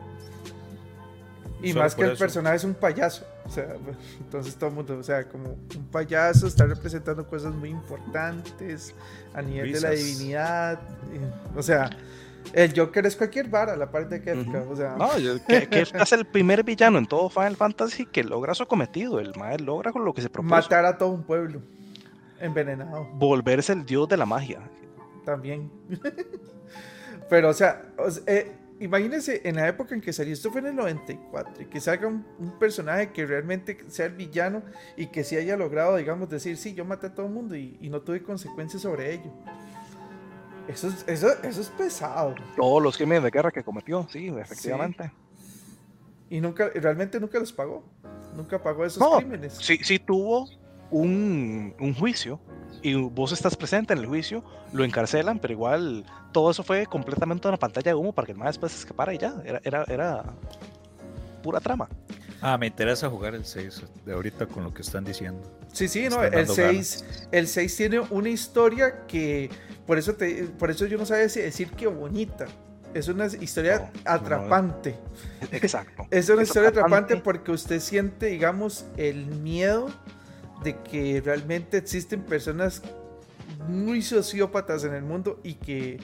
Speaker 4: Y
Speaker 1: Solo
Speaker 4: más que el
Speaker 1: eso.
Speaker 4: personaje es un payaso. O sea, entonces todo el mundo, o sea, como un payaso está representando cosas muy importantes a nivel de la divinidad. o sea, el Joker es cualquier vara, la parte de Kefka.
Speaker 2: Ujú.
Speaker 4: O sea,
Speaker 2: No, yo- que, Kefka es el primer villano en todo Final Fantasy que logra su cometido. El mae logra con lo que se propuso.
Speaker 4: matar a todo un pueblo envenenado.
Speaker 2: Volverse el dios de la magia.
Speaker 4: también. Pero, o sea, o sea, eh, imagínense en la época en que salió, esto fue en el 94, y que salga un, un personaje que realmente sea el villano y que sí haya logrado, digamos, decir, sí, yo maté a todo el mundo y, y no tuve consecuencias sobre ello. Eso es, eso, eso es pesado.
Speaker 2: Todos los crímenes de guerra que cometió, sí, efectivamente.
Speaker 4: Y nunca, realmente nunca los pagó. Nunca pagó esos
Speaker 2: No,
Speaker 4: crímenes.
Speaker 2: Sí, sí tuvo un, un juicio y vos estás presente en el juicio, lo encarcelan, pero igual todo eso fue completamente una pantalla de humo para que el más después se escapara y ya, era, era, era pura trama.
Speaker 1: Ah, me interesa jugar el 6 de ahorita con lo que están diciendo.
Speaker 4: Sí, sí, no, el
Speaker 1: dando
Speaker 4: 6, el 6 tiene una historia que por eso te, por eso yo no sabía decir que bonita. Es una historia
Speaker 2: No, no, no.
Speaker 4: atrapante.
Speaker 2: Exacto.
Speaker 4: Es una
Speaker 2: Es
Speaker 4: historia atrapante
Speaker 2: atrapante.
Speaker 4: porque usted siente, digamos, el miedo de que realmente existen personas muy sociópatas en el mundo y que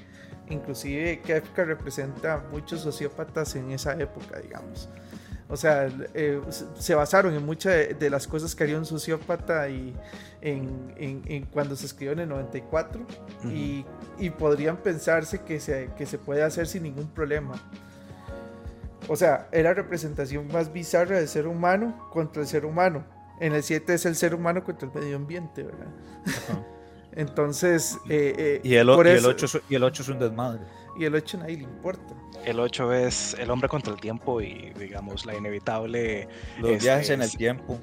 Speaker 4: inclusive Kafka representa muchos sociópatas en esa época, digamos. O sea, eh, se- basaron en muchas de, de las cosas que haría un sociópata y en, en- en cuando se escribió en el 94 y, y podrían pensarse que se, que se puede hacer sin ningún problema. O sea, es la representación más bizarra del ser humano contra el ser humano. En el 7 es el ser humano contra el medio ambiente, ¿verdad?
Speaker 1: Ajá.
Speaker 4: Entonces, eh, eh,
Speaker 1: Y el, o-
Speaker 4: por
Speaker 1: y el
Speaker 4: eso-
Speaker 1: 8 es, y el 8 es un desmadre.
Speaker 4: y el 8 nadie le importa.
Speaker 2: El 8 es el hombre contra el tiempo y, digamos, la inevitable.
Speaker 1: Los
Speaker 2: Este,
Speaker 1: viajes en el tiempo,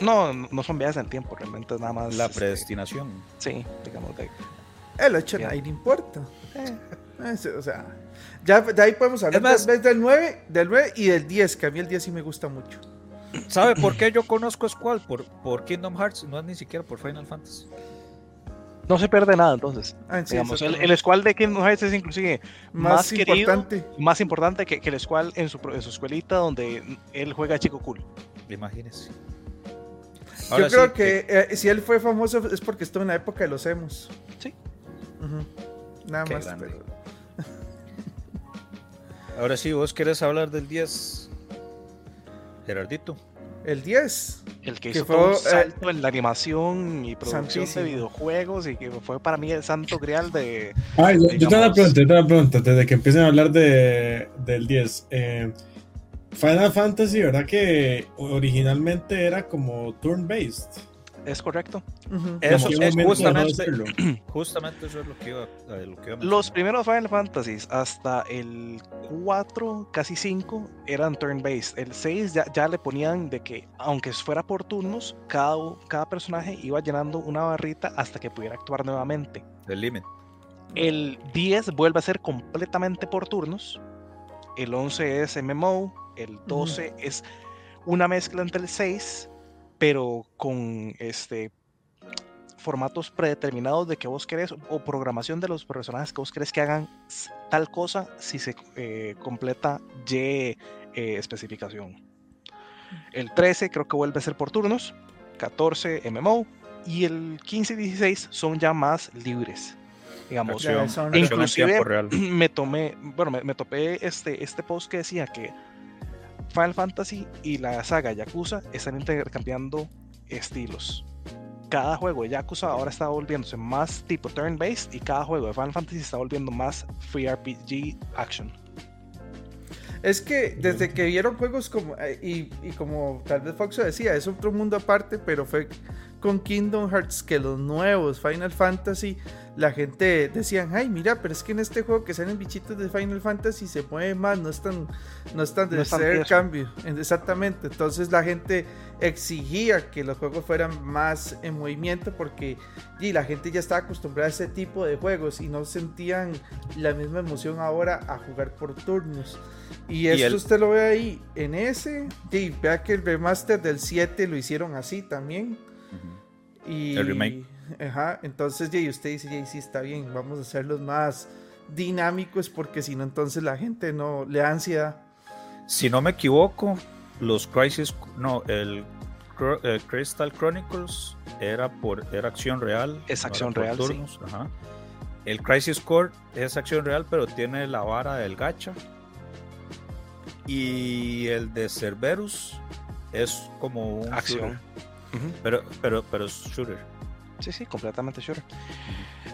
Speaker 2: No, no son viajes en el tiempo, realmente es nada más.
Speaker 1: la
Speaker 2: este,
Speaker 1: predestinación.
Speaker 2: Sí, digamos, de,
Speaker 4: El 8
Speaker 2: Bien.
Speaker 4: nadie le importa.
Speaker 2: eh,
Speaker 4: Es- o sea, ya de ahí podemos hablar
Speaker 1: Es más-
Speaker 4: del 9, del 9 y del 10, que a mí el 10 sí me gusta mucho.
Speaker 1: ¿Sabe por qué yo conozco Squall? Por, por Kingdom Hearts, no es ni siquiera por Final Fantasy.
Speaker 2: no se pierde nada entonces.
Speaker 4: Ah, sí,
Speaker 2: digamos, el, el squad de Kingdom Hearts es inclusive
Speaker 4: más,
Speaker 2: más querido,
Speaker 4: importante.
Speaker 2: más importante que, que el squad en su, en su escuelita donde él juega chico cool.
Speaker 1: Imagínese.
Speaker 4: Yo
Speaker 1: Ahora
Speaker 4: creo
Speaker 1: sí,
Speaker 4: que eh, si él fue famoso es porque estuvo en la época de los emos.
Speaker 2: Sí.
Speaker 4: Nada
Speaker 1: Qué
Speaker 4: más. pero-
Speaker 1: Ahora sí, vos querés hablar del 10. Gerardito.
Speaker 4: El 10.
Speaker 2: El que
Speaker 4: Que
Speaker 2: hizo
Speaker 4: fue,
Speaker 2: todo un
Speaker 4: eh,
Speaker 2: salto en la animación y producción
Speaker 4: santísimo.
Speaker 2: de videojuegos y que fue para mí el santo grial de...
Speaker 3: Ay, yo, yo una
Speaker 2: digamos-
Speaker 3: pregunta, yo tengo una pregunta, desde que empiecen a hablar de, del 10. eh, Final Fantasy, ¿verdad que originalmente era como turn-based?
Speaker 2: Es correcto.
Speaker 1: Eso
Speaker 3: ¿En qué
Speaker 1: es justamente, justamente eso es lo que iba, a- lo que iba a
Speaker 2: Los primeros Final Fantasies hasta el 4, casi 5, eran turn-based. El 6 ya, ya le ponían de que, aunque fuera por turnos, cada, cada personaje iba llenando una barrita hasta que pudiera actuar nuevamente.
Speaker 1: El límite.
Speaker 2: El 10 vuelve a ser completamente por turnos. El 11 es MMO. El 12 es una mezcla entre el 6, pero con este formatos predeterminados de que vos querés o programación de los personajes que vos querés que hagan tal cosa si se eh, completa Y eh, especificación. El 13 creo que vuelve a ser por turnos, 14 MMO y el 15 y 16 son ya más libres. Digamos,
Speaker 1: Acción,
Speaker 4: son-
Speaker 1: acción en
Speaker 2: Inclusive-
Speaker 1: real.
Speaker 2: me tomé, bueno, me, me topé este, este post que decía que Final Fantasy y la saga Yakuza están intercambiando estilos. Cada juego de Yakuza ahora está volviéndose más tipo turn-based y cada juego de Final Fantasy está volviendo más free RPG action.
Speaker 4: Es que desde que vieron juegos como, eh, y, y como tal vez Fox decía, es otro mundo aparte, pero fue con Kingdom Hearts que los nuevos Final Fantasy, la gente decían, ay, mira, pero es que en este juego que salen bichitos de Final Fantasy se mueve más, no es tan, no es tan de
Speaker 2: No tieso.
Speaker 4: cambio. En- Exactamente, entonces la gente exigía que los juegos fueran más en movimiento porque y la gente ya estaba acostumbrada a ese tipo de juegos y no sentían la misma emoción ahora a jugar por turnos. Y esto
Speaker 1: el-
Speaker 4: usted lo ve ahí en ese. Y vea que el remaster del 7 lo hicieron así también. Y,
Speaker 1: El remake.
Speaker 4: Ajá, entonces y usted dice, "Yey, sí está bien, vamos a hacerlos más dinámicos porque si no entonces la gente no le da ansiedad.
Speaker 1: Si no me equivoco, los Crisis, no, el Crystal Chronicles era por era acción real.
Speaker 2: Es acción real, sí.
Speaker 1: ajá. El Crisis Core es acción real, pero tiene la vara del gacha. Y el de Cerberus es como un
Speaker 2: Acción.
Speaker 1: shooter, Pero pero pero es shooter.
Speaker 2: Sí, sí, completamente sure.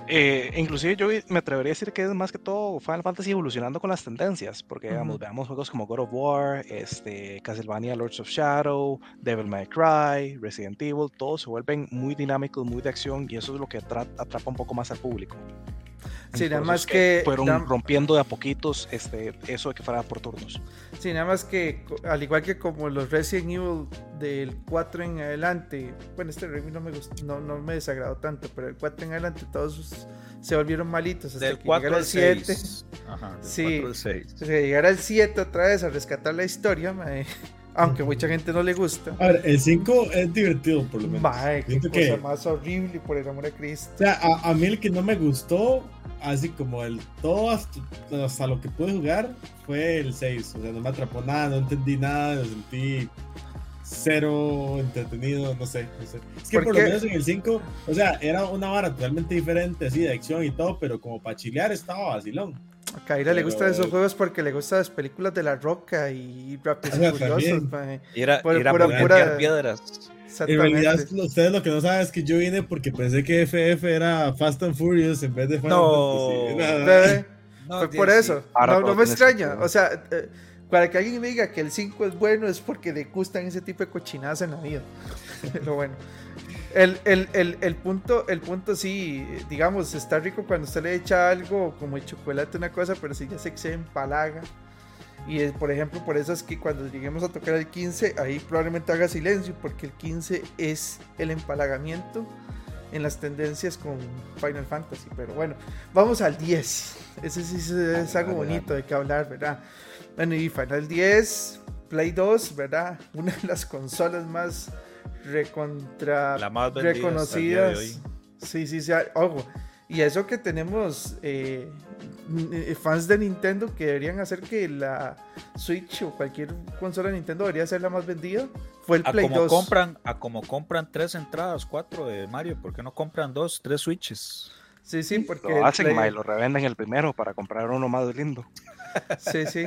Speaker 2: Eh, inclusive yo me atrevería a decir que es más que todo Final Fantasy evolucionando con las tendencias, porque digamos,
Speaker 4: Ujú.
Speaker 2: veamos juegos como God of War, este, Castlevania Lords of Shadow, Devil May Cry, Resident Evil, todos se vuelven muy dinámicos, muy de acción y eso es lo que atra- atrapa un poco más al público.
Speaker 4: Sí, nada más que,
Speaker 2: fueron
Speaker 4: nada-
Speaker 2: rompiendo de a poquitos este, eso de que fuera por turnos.
Speaker 4: sí, nada más que al igual que como los Resident Evil del 4 en adelante, bueno, este remake no me gustó, no, no me desagradó tanto, pero el 4 en adelante todos se volvieron malitos hasta
Speaker 1: Del
Speaker 4: que
Speaker 1: 4
Speaker 4: llegara
Speaker 1: al
Speaker 4: el 7.
Speaker 1: 6. Ajá, del
Speaker 4: Sí.
Speaker 1: 4 al 6.
Speaker 4: O sea, llegar al 7 otra vez a rescatar la historia, mae, aunque mucha gente no le gusta.
Speaker 3: A ver, el 5 es divertido, por lo menos.
Speaker 4: Mae, qué cosa
Speaker 3: que-
Speaker 4: más horrible, por el amor de Cristo.
Speaker 3: O sea, a, a mí el que no me gustó, así como el todo hasta, hasta lo que pude jugar, fue el 6. O sea, no me atrapó nada, no entendí nada, lo sentí cero entretenido, no sé, no sé. Es que
Speaker 4: ¿Por
Speaker 3: por, lo menos en el 5, o sea, era una vara totalmente diferente, así, de acción y todo, pero como para chilear estaba vacilón.
Speaker 4: A Kaira le gustan esos juegos porque le gustan las películas de La Roca y Rápidos y
Speaker 3: Ah,
Speaker 4: Furiosos,
Speaker 3: también.
Speaker 4: mae.
Speaker 1: Ir a,
Speaker 4: Por
Speaker 1: ir a
Speaker 4: pura- pura-
Speaker 1: piedras.
Speaker 3: En realidad,
Speaker 4: Exactamente.
Speaker 3: ustedes lo que no saben es que yo vine porque pensé que FF era Fast and Furious en vez de Final
Speaker 1: No.
Speaker 3: Fantasy.
Speaker 1: No,
Speaker 4: Fue por eso. No, me extraña. O sea, eh, para que alguien me diga que el 5 es bueno es porque le gustan ese tipo de cochinadas en la vida. Pero bueno. El, el, el, el punto, el punto sí, digamos, está rico cuando usted le echa algo como el chocolate, una cosa, pero si ya se excede en palaga. Y es, por ejemplo, por eso es que cuando lleguemos a tocar el 15, ahí probablemente haga silencio, porque el 15 es el empalagamiento en las tendencias con Final Fantasy. Pero bueno, vamos al 10. Ese sí es, es algo bonito de que hablar, ¿verdad? Bueno, y Final 10, Play 2, ¿verdad? Una de las consolas más recontra
Speaker 1: La
Speaker 4: reconocidas. Sí, sí, sí. Ojo. Y eso que tenemos eh, n- fans de Nintendo que deberían hacer que la Switch o cualquier consola de Nintendo debería ser la más vendida. Fue el
Speaker 1: A
Speaker 4: Play
Speaker 1: como
Speaker 4: 2.
Speaker 1: compran, a como compran tres entradas, cuatro de Mario, ¿por qué no compran dos, tres switches?
Speaker 4: Sí, sí, porque.
Speaker 2: Lo hacen,
Speaker 4: Play-
Speaker 2: ma, y lo revenden el primero para comprar uno más lindo.
Speaker 4: Sí, sí.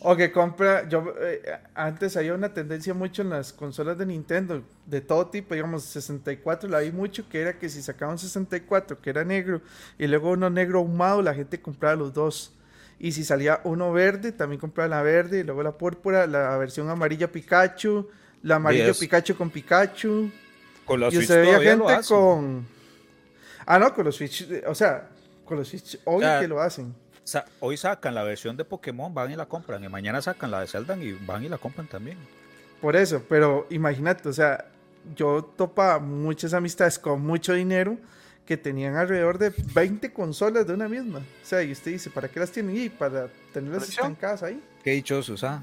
Speaker 4: O que compra, yo eh, antes había una tendencia mucho en las consolas de Nintendo, de todo tipo, digamos, 64, la vi mucho, que era que si sacaban un 64, que era negro, y luego uno negro ahumado, la gente compraba los dos. Y si salía uno verde, también compraba la verde, y luego la púrpura, la versión amarilla Pikachu, la amarilla Pikachu con Pikachu.
Speaker 1: con los
Speaker 4: y
Speaker 1: Switch
Speaker 4: usted veía gente con. Ah, no, con los Switch. O sea, con los Switch, hoy
Speaker 1: sea,
Speaker 4: que lo hacen.
Speaker 1: Sa- hoy sacan la versión de Pokémon, van y la compran. Y mañana sacan la de Zelda y van y la compran también.
Speaker 4: Por eso, pero imagínate, o sea, yo topa muchas amistades con mucho dinero que tenían alrededor de 20 consolas de una misma. O sea, y usted dice, ¿para qué las tienen? Y para tenerlas estancadas ahí.
Speaker 1: Qué dichosos, ¿ah?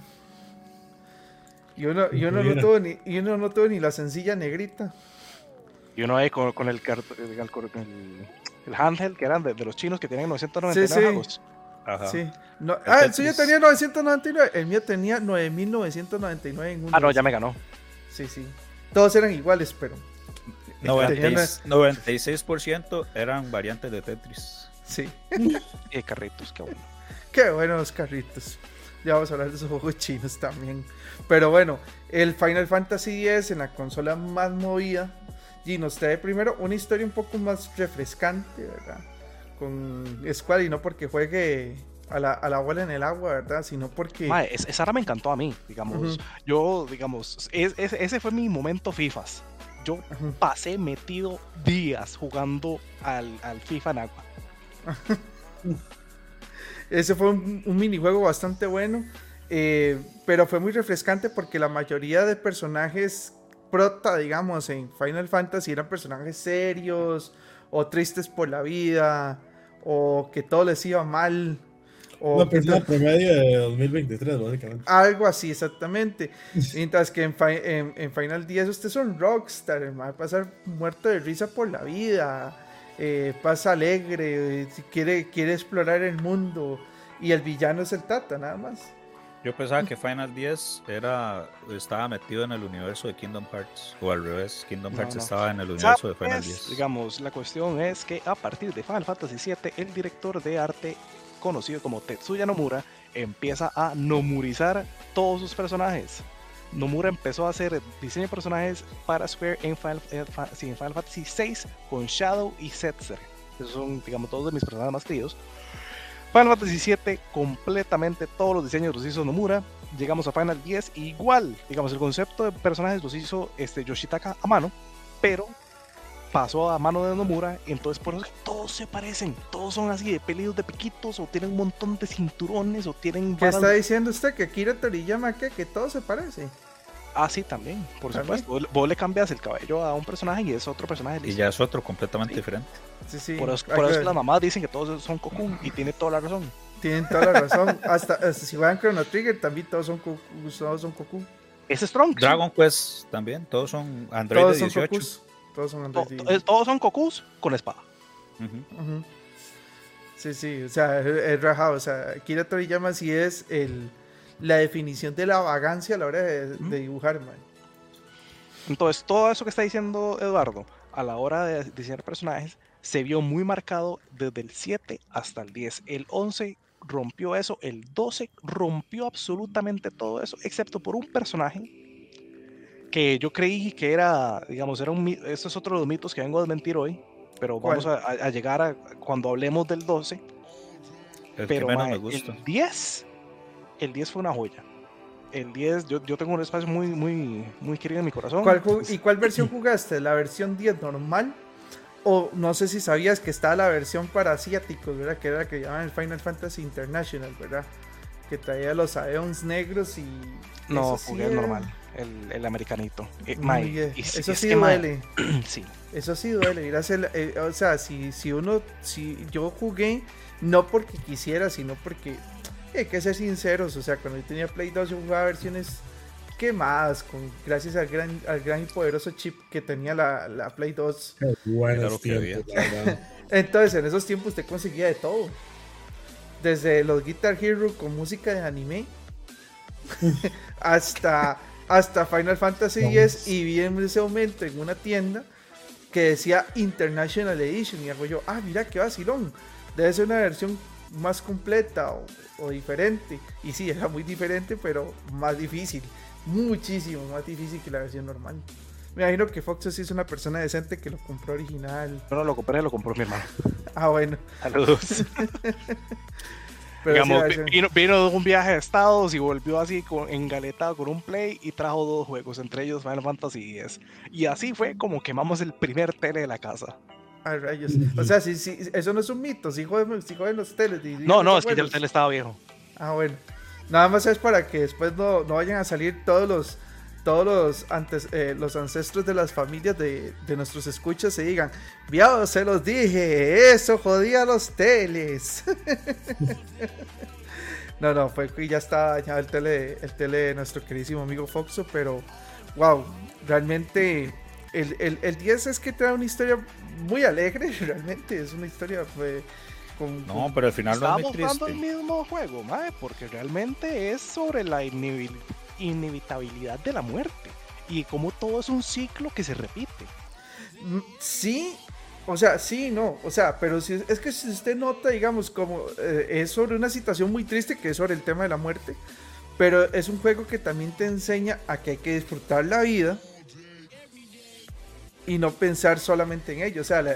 Speaker 4: Y uno, y uno no tuvo ni, y uno no tuvo ni la sencilla negrita.
Speaker 2: Y uno ahí con, con el, el, el- el handheld que eran de, de los chinos que tienen 999
Speaker 4: Sí, sí.
Speaker 2: juegos.
Speaker 1: Ajá.
Speaker 4: Sí. No,
Speaker 1: El
Speaker 4: ah, el suyo tenía 999, el mío tenía 9999 en uno.
Speaker 2: Ah, no, ya me ganó.
Speaker 4: Sí, sí. Todos eran iguales, pero
Speaker 1: 96%, 96% eran variantes de Tetris.
Speaker 4: sí.
Speaker 2: Y carritos, qué bueno.
Speaker 4: Qué buenos carritos. Ya vamos a hablar de esos juegos chinos también. Pero bueno, el Final Fantasy X en la consola más movida. Y nos trae primero una historia un poco más refrescante, ¿verdad? Con Squall y no porque juegue a la, a la bola en el agua, ¿verdad? Sino porque...
Speaker 2: Mae, es- esa ahora me encantó a mí, digamos. Yo, digamos, es- es- ese fue mi momento FIFAs. Yo pasé metido días jugando al, al FIFA en agua.
Speaker 4: Ese fue un, un minijuego bastante bueno, eh, pero fue muy refrescante porque la mayoría de personajes prota, digamos, en Final Fantasy eran personajes serios o tristes por la vida o que todo les iba mal o
Speaker 3: Una
Speaker 4: que
Speaker 3: persona
Speaker 4: to-
Speaker 3: promedio de 2023, básicamente.
Speaker 4: algo así exactamente. Mientras que en, Fi- en- en Final 10 usted es un rockstar, el mae va a pasar muerto de risa por la vida, eh, pasa alegre, si quiere, quiere explorar el mundo y el villano es el Tata, nada más.
Speaker 1: Yo pensaba que Final 10 era, estaba metido en el universo de Kingdom Hearts. O al revés, Kingdom
Speaker 2: No,
Speaker 1: Hearts
Speaker 2: no.
Speaker 1: estaba en el universo de. Final 10.
Speaker 2: Digamos, la cuestión es que a partir de Final Fantasy VII, el director de arte conocido como Tetsuya Nomura empieza a nomurizar todos sus personajes. Nomura empezó a hacer diseño de personajes para Square en Final, eh, sí, en Final Fantasy VI con Shadow y Setzer. Esos son, digamos, todos de mis personajes más queridos. Final Fantasy VII, completamente todos los diseños los hizo Nomura. Llegamos a Final 10, igual, digamos, el concepto de personajes los hizo este, Yoshitaka a mano, pero pasó a mano de Nomura, entonces por eso todos se parecen, todos son así de pelidos de piquitos, o tienen un montón de cinturones, o tienen
Speaker 4: ¿Qué está diciendo usted? Que Akira Toriyama, ¿qué? Que todo se parece.
Speaker 2: Ah, sí, también, por
Speaker 4: También.
Speaker 2: supuesto. Vos, vos le cambias el cabello a un personaje y es otro personaje.
Speaker 1: Y ya es otro completamente
Speaker 2: Sí.
Speaker 1: diferente.
Speaker 4: Sí, sí.
Speaker 2: Por eso, por eso
Speaker 4: claro,
Speaker 2: las mamás dicen que todos son Cocoon y tiene toda la razón.
Speaker 4: Tienen toda la razón. hasta, hasta si juegan Chrono Trigger, también todos son. Todos son Goku.
Speaker 2: Es Strong.
Speaker 1: Dragon Quest también, todos son Android
Speaker 4: Todos
Speaker 1: de
Speaker 4: son
Speaker 1: 18.
Speaker 4: Gokus. Todos son
Speaker 2: To-
Speaker 4: Android
Speaker 2: to- eh, todos son Cocus con espada.
Speaker 4: Sí, sí, o sea, es, rajado. O sea, Akira Toriyama sí es el, la definición de la vagancia a la hora de, de dibujar, man.
Speaker 2: Entonces, todo eso que está diciendo Eduardo a la hora de diseñar personajes se vio muy marcado desde el 7 hasta el 10. El 11 rompió eso, el 12 rompió absolutamente todo eso, excepto por un personaje que yo creí que era, digamos, era un Eso es otro de los mitos que vengo a desmentir hoy, pero
Speaker 4: ¿Cuál?
Speaker 2: vamos a, a- a llegar a cuando hablemos del 12.
Speaker 1: El
Speaker 2: Pero
Speaker 1: que menos
Speaker 2: mae,
Speaker 1: me gusta.
Speaker 2: el 10, el 10 fue una joya. El 10, yo, yo tengo un espacio muy, muy, muy querido en mi corazón.
Speaker 4: ¿Cuál ju-
Speaker 2: Es-
Speaker 4: ¿Y cuál versión jugaste? ¿La versión 10 normal? O no sé si sabías que estaba la versión para asiáticos, ¿verdad? Que era la que llamaban el Final Fantasy International, ¿verdad? Que traía los Aeons negros y.
Speaker 2: No,
Speaker 4: sí
Speaker 2: jugué el normal, el, el americanito. Eh, y
Speaker 4: Eso
Speaker 2: es
Speaker 4: sí
Speaker 2: mae,
Speaker 4: duele.
Speaker 2: sí.
Speaker 4: Eso sí duele. hacer- eh, o sea, si, si uno. Si yo jugué, no porque quisiera, sino porque. Hay que ser sinceros. O sea, cuando yo tenía Play 2, yo jugaba versiones quemadas. Con, gracias al gran, al gran y poderoso chip que tenía la, la Play 2.
Speaker 3: Qué buenos
Speaker 1: Era lo que
Speaker 3: tiempos, la verdad.
Speaker 4: Entonces, en esos tiempos usted conseguía de todo. Desde los Guitar Hero con música de anime hasta, hasta Final Fantasy X y vi en ese momento en una tienda que decía International Edition y hago yo, ah, mira qué vacilón. Debe ser una versión más completa o, o diferente. Y sí, era muy diferente, pero más difícil. Muchísimo más difícil que la versión normal. Me imagino que Fox sí es una persona decente que lo compró original.
Speaker 2: No lo compré, lo compró mi hermano.
Speaker 4: Ah, bueno.
Speaker 2: Saludos. Digamos, vino, vino, de un viaje a Estados y volvió así con, engaletado con un play y trajo dos juegos, entre ellos Final Fantasy X. Y así fue como quemamos el primer tele de la casa.
Speaker 4: Ay, rayos. O sea, sí, sí, eso no es un mito, sí joden, sí los teles.
Speaker 2: no, no, es que ya el tele estaba viejo.
Speaker 4: Ah, bueno. Nada más es para que después no, no vayan a salir todos los todos los, antes, eh, los ancestros de las familias de, de nuestros escuchas se digan, viado, se los dije, eso jodía los teles. no, no, fue que ya está dañado el tele, el tele de nuestro queridísimo amigo Foxo, pero wow, realmente el, el, el 10 es que trae una historia muy alegre, realmente es una historia... Pues, con,
Speaker 1: no, pero al final no es muy triste.
Speaker 2: el mismo juego, mae, porque realmente es sobre la inevitabilidad de la muerte y como todo es un ciclo que se repite.
Speaker 4: Mm, sí, o sea, sí, no, o sea, pero si, es que si usted nota, digamos, como eh, es sobre una situación muy triste que es sobre el tema de la muerte, pero es un juego que también te enseña a que hay que disfrutar la vida y no pensar solamente en ello. O sea, la,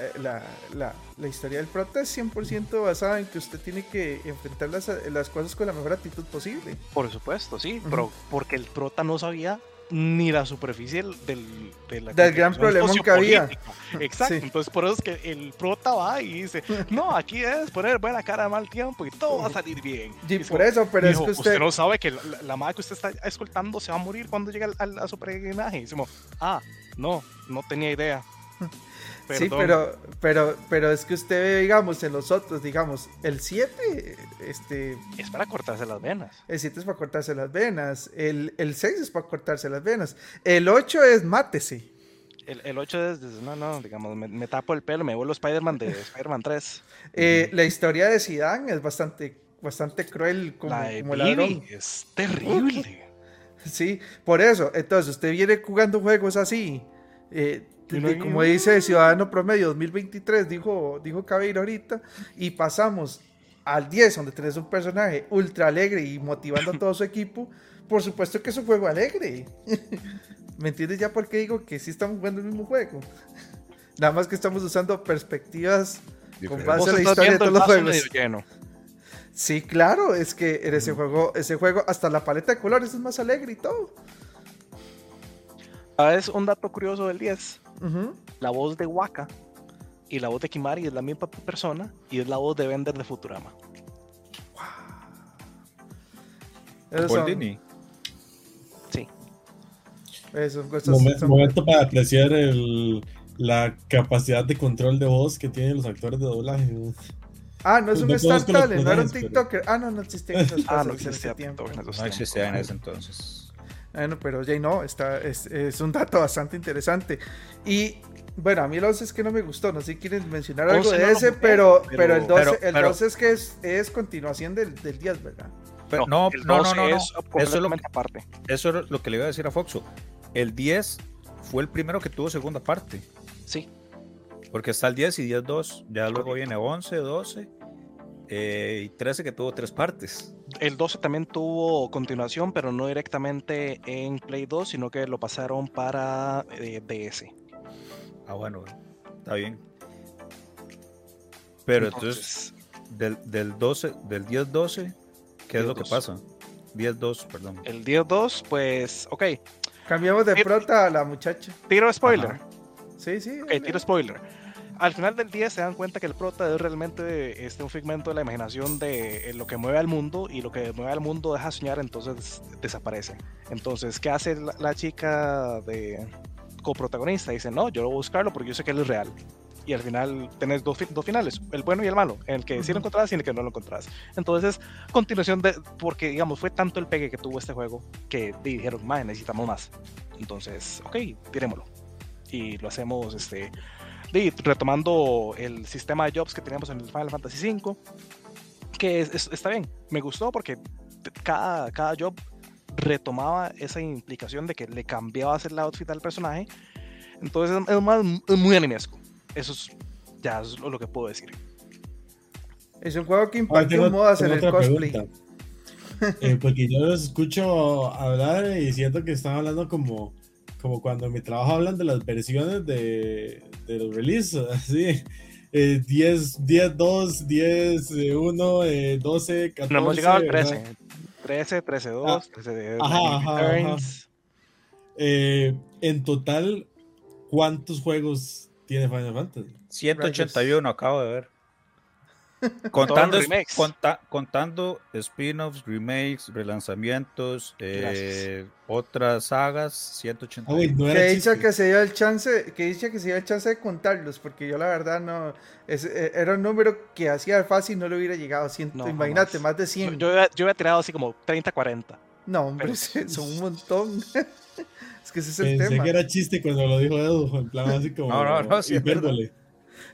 Speaker 4: la, la, historia del prota es 100% basada en que usted tiene que enfrentar las, las, cosas con la mejor actitud posible.
Speaker 2: Por supuesto, sí, pero porque el prota no sabía ni la superficie del,
Speaker 4: del gran problema que había.
Speaker 2: Exacto, entonces por eso es que el prota va y dice, no, aquí es poner buena cara a mal tiempo y todo va a salir bien.
Speaker 4: Y, por eso, pero es que usted...
Speaker 2: usted... no sabe que la, madre que usted está escoltando se va a morir cuando llegue al, a su peregrinaje. Y decimos, ah, no, no tenía idea.
Speaker 4: Sí, pero, pero, pero es que usted ve, digamos, en los otros, digamos, el 7, este...
Speaker 2: Es para cortarse las venas.
Speaker 4: El 7 es para cortarse las venas, el, el 6 es para cortarse las venas, el 8 es mátese.
Speaker 2: El, el 8 es, no, no, digamos, me, tapo el pelo, me vuelvo Spider-Man de Spider-Man 3.
Speaker 4: Eh, la historia de Zidane es bastante, bastante cruel como,
Speaker 2: la
Speaker 4: como
Speaker 2: ladrón. Es terrible.
Speaker 4: Sí, por eso, entonces usted viene jugando juegos así, eh, como dice Ciudadano Promedio 2023, dijo, dijo Cabeiro ahorita, y pasamos al 10, donde tenés un personaje ultra alegre y motivando a todo su equipo, por supuesto que es un juego alegre. ¿Me entiendes ya por qué digo que sí estamos jugando el mismo juego? Nada más que estamos usando perspectivas con base en la historia de todos los juegos. Sí, claro, es que en ese juego, ese juego, hasta la paleta de colores es más alegre y todo.
Speaker 2: ¿Sabes un dato curioso del 10? La voz de Waka y la voz de Kimari es la misma persona y es la voz de Bender de Futurama.
Speaker 1: Wow. Disney.
Speaker 2: Sí.
Speaker 3: Eso, momento para apreciar el, la capacidad de control de voz que tienen los actores de doblaje.
Speaker 4: Ah, no es un Star Talent, no era un TikToker. Ah, no, no existía en esos
Speaker 2: Ah, no existía tiempo.
Speaker 1: No existía en ese entonces.
Speaker 4: Bueno, pero ya no, está, es, es, un dato bastante interesante. Y bueno, a mí el 11 es que no me gustó, no sé si quieren mencionar algo de ese, pero, pero, el 12, el 12 es que es, es continuación del, del 10, ¿verdad?
Speaker 1: Pero, no, no, no, no, eso es lo que, aparte. Eso es lo que le iba a decir a Foxo. El 10 fue el primero que tuvo segunda parte.
Speaker 2: Sí.
Speaker 1: Porque está el 10 y 10-2, ya luego viene 11, 12 eh, y 13 que tuvo tres partes.
Speaker 2: El 12 también tuvo continuación, pero no directamente en Play 2, sino que lo pasaron para eh, DS.
Speaker 1: Ah, bueno, está bien. Pero entonces, del, del, 12, del 10-12, ¿qué es lo que pasa? 10-2, perdón.
Speaker 2: El 10-2, pues, ok.
Speaker 4: Cambiamos de prota a la muchacha.
Speaker 2: Tiro spoiler.
Speaker 4: Sí, sí.
Speaker 2: Ok, tiro spoiler al final del día se dan cuenta que el prota es realmente este, un figmento de la imaginación de eh, lo que mueve al mundo y lo que mueve al mundo deja soñar, entonces desaparece. Entonces, ¿qué hace la, chica de coprotagonista? Dice, no, yo lo voy a buscarlo porque yo sé que él es real. Y al final tenés dos, dos finales, el bueno y el malo, en el que sí lo encontrás y en el que no lo encontrás. Entonces, continuación de, porque digamos, fue tanto el pegue que tuvo este juego que dijeron, más necesitamos más. Entonces, ok, tirémoslo. Y lo hacemos, este, retomando el sistema de jobs que teníamos en el Final Fantasy V, que está bien, me gustó porque cada, cada job retomaba esa implicación de que le cambiaba el outfit al personaje. Entonces es, más, muy animesco. Eso es ya es lo que puedo decir.
Speaker 4: Es un juego que impartió ah, modas en el cosplay.
Speaker 3: Eh, porque yo los escucho hablar y siento que están hablando como como cuando en mi trabajo hablan de las versiones de, de los releases, así. eh, 10, 10, 2, 10, 1, eh, 12, 14.
Speaker 2: No hemos llegado al
Speaker 3: ¿verdad?
Speaker 2: 13. 13, 13, 2,
Speaker 3: Ah,
Speaker 2: 13 de
Speaker 3: ajá, ajá,
Speaker 2: Returns.
Speaker 3: Eh, en total, ¿cuántos juegos tiene Final Fantasy?
Speaker 1: 181 acabo de ver. Contando, conta- contando spin-offs, remakes, relanzamientos, eh, otras sagas,
Speaker 3: Ah,
Speaker 1: 181.
Speaker 3: güey, no
Speaker 4: Que
Speaker 3: era
Speaker 4: dicha que se dio el chance, que dicha que se dio el chance de contarlos, porque yo la verdad no, es- eh, era un número que hacía fácil no le hubiera llegado a 100,
Speaker 2: No,
Speaker 4: imagínate,
Speaker 2: jamás.
Speaker 4: más de
Speaker 2: Yo,
Speaker 4: 100.
Speaker 2: yo, había- yo había tirado así como 30, 40.
Speaker 4: no, hombre,
Speaker 2: pero-
Speaker 4: son un montón. es que ese es el
Speaker 3: Pensé
Speaker 4: tema.
Speaker 3: que era chiste cuando lo dijo Edu, en plan así como
Speaker 1: No, no, no, sí, es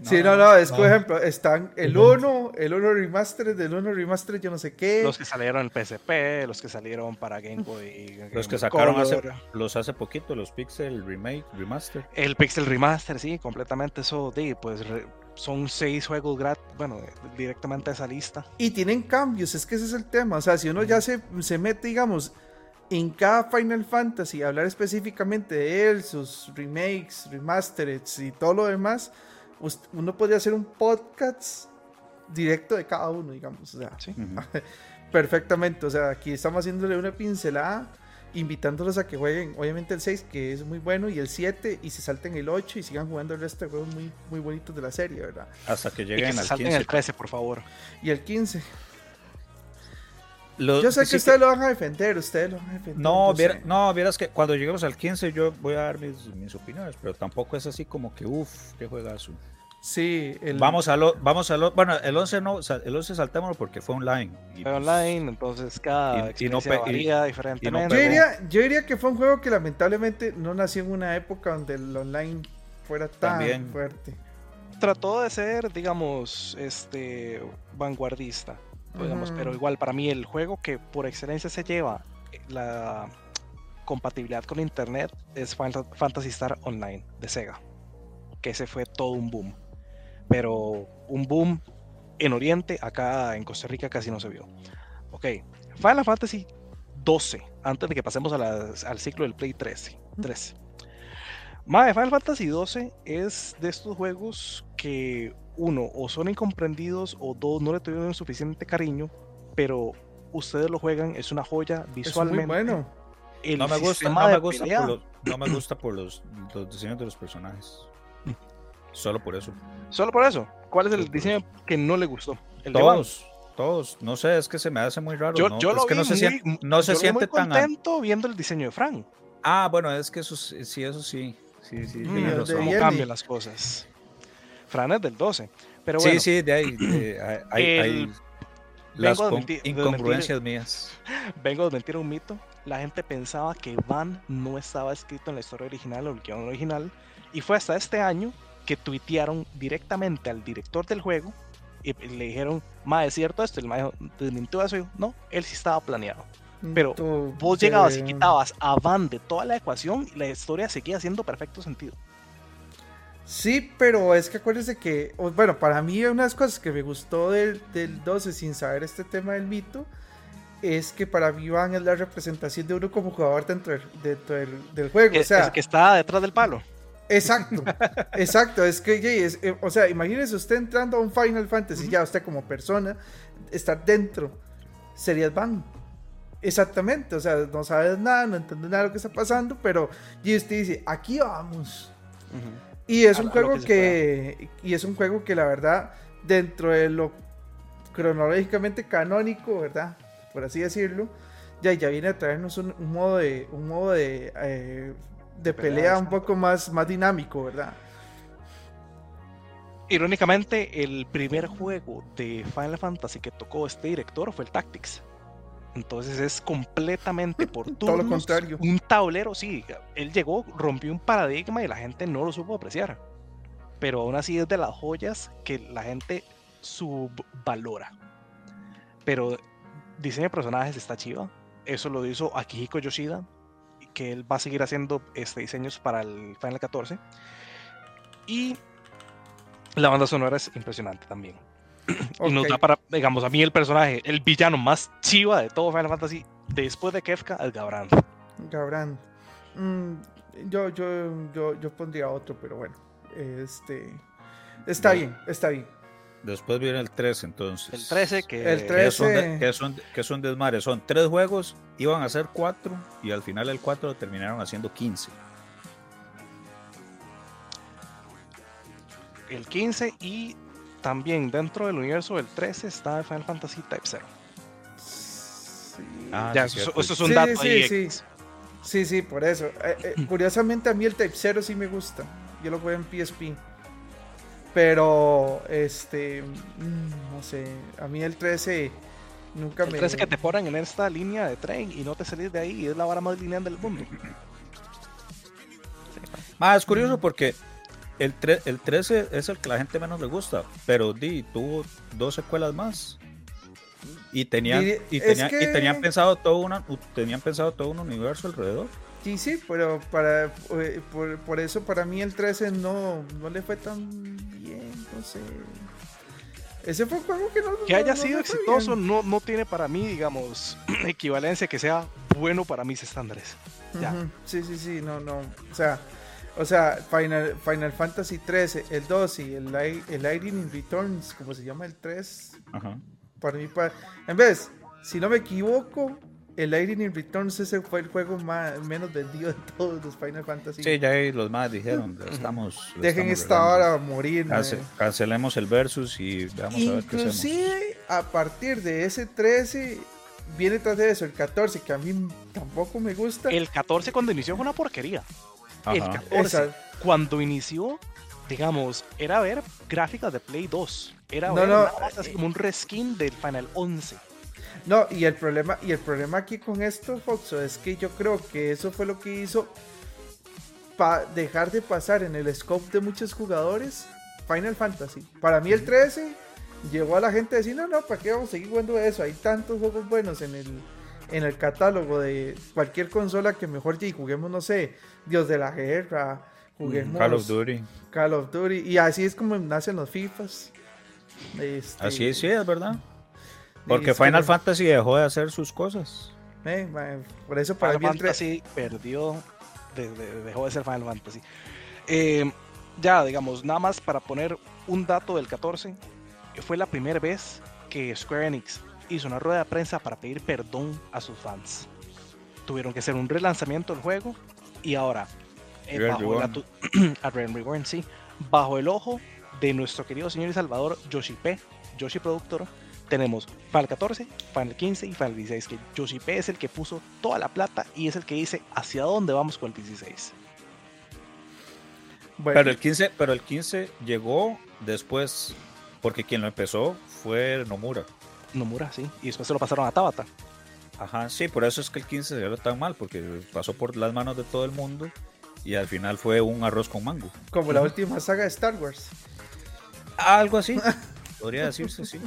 Speaker 4: Sí, no, no, es que, por ejemplo, están el 1, el 1 Remastered, el 1 Remastered, yo no sé qué.
Speaker 2: Los que salieron en PSP, los que salieron para Game Boy. Y Game
Speaker 1: los que sacaron hace, los hace poquito, los Pixel Remake, Remaster.
Speaker 2: El Pixel Remaster, sí, completamente eso, de, pues son seis juegos gratis, bueno, directamente a esa lista.
Speaker 4: Y tienen cambios, es que ese es el tema, o sea, si uno ya se, se mete, digamos, en cada Final Fantasy, hablar específicamente de él, sus remakes, remastereds y todo lo demás uno podría hacer un podcast directo de cada uno, digamos. O sea,
Speaker 2: Sí.
Speaker 4: Perfectamente. O sea, aquí estamos haciéndole una pincelada, invitándolos a que jueguen, obviamente, el 6, que es muy bueno, y el 7, y se salten el 8 y sigan jugando el resto de juegos muy, muy bonitos de la serie, ¿verdad?
Speaker 1: Hasta que
Speaker 2: Y que
Speaker 1: lleguen
Speaker 2: se
Speaker 1: al
Speaker 2: salten
Speaker 1: 15.
Speaker 2: el 13, por favor.
Speaker 4: Y el 15.
Speaker 1: Lo-
Speaker 4: Yo sé que
Speaker 1: sí
Speaker 4: ustedes lo van a defender, ustedes lo van a defender.
Speaker 1: No, viera- no, vieras que cuando lleguemos al 15 yo voy a dar mis, mis opiniones, pero tampoco es así como que, uff, qué juegazo.
Speaker 4: Sí, el,
Speaker 1: Vamos a lo, vamos a lo, bueno, el 11 no, el 11 saltémoslo porque fue online. y,
Speaker 2: Fue
Speaker 1: pues,
Speaker 2: online, entonces cada
Speaker 1: y- y no y-
Speaker 2: diferentemente.
Speaker 4: yo, diría, yo diría que fue un juego que lamentablemente no nació en una época donde el online fuera tan
Speaker 1: También.
Speaker 4: fuerte.
Speaker 2: Trató de ser, digamos, este vanguardista, digamos, pero igual para mí el juego que por excelencia se lleva eh, la compatibilidad con internet es Final Fantasy Star Online de Sega, que ese fue todo un boom, pero un boom en Oriente, acá en Costa Rica casi no se vio. Ok, Final Fantasy 12, antes de que pasemos a al ciclo del Play 13. 13. Mae, Final Fantasy 12 es de estos juegos que uno o son incomprendidos o dos no le tuvieron suficiente cariño, pero ustedes lo juegan, es una joya
Speaker 4: Es muy
Speaker 2: visualmente.
Speaker 4: bueno.
Speaker 2: El
Speaker 1: no me gusta, no me gusta
Speaker 2: pelea,
Speaker 1: por los, no me gusta por los, los diseños de los personajes. Solo por eso.
Speaker 2: Solo por eso. ¿Cuál es el diseño que no le gustó? El.
Speaker 1: Todos, todos, no sé, es que se me hace muy raro.
Speaker 2: Yo,
Speaker 1: ¿no?
Speaker 2: yo
Speaker 1: es
Speaker 2: lo
Speaker 1: que
Speaker 2: vi
Speaker 1: no se
Speaker 2: muy-
Speaker 1: siente, no se
Speaker 2: yo lo vi muy
Speaker 1: siente tan.
Speaker 2: contento viendo el diseño de Frank.
Speaker 1: Ah, bueno, es que eso sí, sí, eso sí. Sí, sí,
Speaker 2: Mm,
Speaker 1: razón.
Speaker 2: cómo cambian las cosas. Fran es del 12. Pero
Speaker 1: Sí,
Speaker 2: bueno,
Speaker 1: sí, de ahí. de- hay,
Speaker 2: El-
Speaker 1: hay las incongruencias mías.
Speaker 2: vengo a desmentir un mito. La gente pensaba que Van no estaba escrito en la historia original o el guion original. Y fue hasta este año que tuitearon directamente al director del juego y le dijeron, ma, ¿es cierto esto? El ma desmintió eso. Y no, él sí estaba planeado. Pero Vos llegabas y quitabas a Van de toda la ecuación y la historia seguía haciendo perfecto sentido.
Speaker 4: Sí, pero es que acuérdese que, bueno, para mí una de las cosas que me gustó del, del 12 sin saber este tema del mito es que para mí Van es la representación de uno como jugador dentro del, dentro del, del juego. O sea,
Speaker 2: es que está detrás del palo.
Speaker 4: Exacto, exacto. Es que, es- eh, o sea, imagínese usted entrando a un Final Fantasy, ya usted como persona, estar dentro, serías Van. Exactamente, o sea, no sabes nada, no entiendes nada de lo que está pasando, pero y usted dice, aquí vamos. Y es
Speaker 2: A
Speaker 4: un juego
Speaker 2: que
Speaker 4: y es un juego que la verdad, dentro de lo cronológicamente canónico, ¿verdad? Por así decirlo, ya, ya viene a traernos un, un modo de, un modo de, eh, de
Speaker 2: pelea,
Speaker 4: pelea un poco más, más dinámico, ¿verdad?
Speaker 2: Irónicamente, el primer juego de Final Fantasy que tocó este director fue el Tactics. Entonces es completamente por
Speaker 4: Todo lo contrario.
Speaker 2: Un tablero, sí. Él llegó, rompió un paradigma y la gente no lo supo apreciar. Pero aún así es de las joyas que la gente subvalora. Pero diseño de personajes está chiva. Eso lo hizo Akihiko Yoshida, que él va a seguir haciendo este, diseños para el Final 14. Y la banda sonora es impresionante también. Y nos da para, digamos, a mí el personaje, el villano más chiva de todo Final Fantasy, después de Kefka, es Gabran.
Speaker 4: Gabran. Mm, yo, yo, yo, yo pondría otro, pero bueno. Este. Está
Speaker 1: Bien.
Speaker 4: bien, está bien.
Speaker 1: Después viene el 13, entonces.
Speaker 2: El 13 que...
Speaker 4: El
Speaker 1: Que
Speaker 4: 13.
Speaker 1: es un, de- que es un- que es un desmadre. Son tres juegos, iban a ser cuatro y al final el 4 lo terminaron haciendo 15.
Speaker 2: el 15 y también dentro del universo del 13 está Final Fantasy Type 0.
Speaker 4: Sí.
Speaker 1: Ah,
Speaker 2: ya,
Speaker 1: sí,
Speaker 2: eso, eso es un
Speaker 4: Sí,
Speaker 2: dato
Speaker 4: sí,
Speaker 2: ahí.
Speaker 4: sí. Sí, sí, por eso. Eh, eh, curiosamente a mí el Type 0 sí me gusta. Yo lo juego en PSP. Pero, este, mm, no sé, a mí el 13 nunca
Speaker 2: El
Speaker 4: me...
Speaker 2: 13 que te ponen en esta línea de tren y no te salís de ahí y es la vara más lineal del mundo.
Speaker 1: Ah, es curioso porque el, tre- el 13 es el que la gente menos le gusta, pero di, tuvo dos secuelas más. Y tenían, y y
Speaker 4: que-
Speaker 1: tenían pensado todo una, tenían pensado todo un universo alrededor.
Speaker 4: Sí, sí, pero para, eh, por, por eso para mí el 13 no, no le fue tan bien, no sé. Ese fue un juego que no...
Speaker 2: Que
Speaker 4: no-
Speaker 2: haya
Speaker 4: no
Speaker 2: sido exitoso no, no tiene para mí, digamos, equivalencia que sea bueno para mis estándares. Ya.
Speaker 4: Sí, sí, sí, no, no. O sea, o sea Final, Final Fantasy 13, el 2 y el, el Lightning Returns, como se llama el 3,
Speaker 1: Ajá.
Speaker 4: para mí, pa- en vez, si no me equivoco, el Lightning Returns ese fue el juego más, menos vendido de todos los Final Fantasy.
Speaker 1: Sí, ya ahí los más dijeron, estamos.
Speaker 4: Dejen
Speaker 1: estamos
Speaker 4: esta hora morir.
Speaker 1: Cance-
Speaker 4: mae.
Speaker 1: cancelemos el versus y veamos a ver qué hacemos.
Speaker 4: Inclusive a partir de ese 13 viene tras de eso el 14 que a mí tampoco me gusta.
Speaker 2: El 14 cuando inició fue una porquería. El
Speaker 1: Ajá.
Speaker 2: 14
Speaker 4: Esa.
Speaker 2: cuando inició, digamos, era ver gráficas de Play 2. Era
Speaker 4: No,
Speaker 2: ver
Speaker 4: no,
Speaker 2: nada más así como un reskin del Final 11.
Speaker 4: No, y el problema, y el problema aquí con esto, Foxo, es que yo creo que eso fue lo que hizo pa dejar de pasar en el scope de muchos jugadores Final Fantasy. Para mí el 13 llevó a la gente a decir, no, no, ¿para qué vamos a seguir jugando eso? Hay tantos juegos buenos en el, en el catálogo de cualquier consola que mejor y juguemos, no sé, Dios de la Guerra, juguemos
Speaker 1: Call of Duty.
Speaker 4: Call of Duty, y así es como nacen los FIFAs. Este,
Speaker 1: Así es, sí, es verdad. Porque
Speaker 4: es
Speaker 1: Final Fantasy dejó de hacer sus cosas.
Speaker 4: eh, por eso para
Speaker 2: Final
Speaker 4: mí el 13
Speaker 2: Fantasy perdió, de- de- dejó de ser Final Fantasy. Eh, ya, digamos, nada más para poner un dato del 14, fue la primera vez que Square Enix hizo una rueda de prensa para pedir perdón a sus fans. Tuvieron que hacer un relanzamiento del juego y ahora, eh, bajo, la
Speaker 1: Reborn.
Speaker 2: tu- a Realm Reborn, sí, bajo el ojo de nuestro querido señor y salvador Yoshi P, Yoshi Productor, tenemos Final 14, Final 15 y Final 16, que Yoshi P es el que puso toda la plata y es el que dice hacia dónde vamos con el 16.
Speaker 4: bueno,
Speaker 1: Pero el 15, pero el 15 llegó después, porque quien lo empezó fue Nomura.
Speaker 2: Nomura, sí, y después se lo pasaron a Tabata.
Speaker 1: Ajá, sí, por eso es que el 15 salió tan mal, porque pasó por las manos de todo el mundo y al final fue un arroz con mango.
Speaker 4: como la última saga de Star Wars.
Speaker 1: Algo así, podría decirse, sí.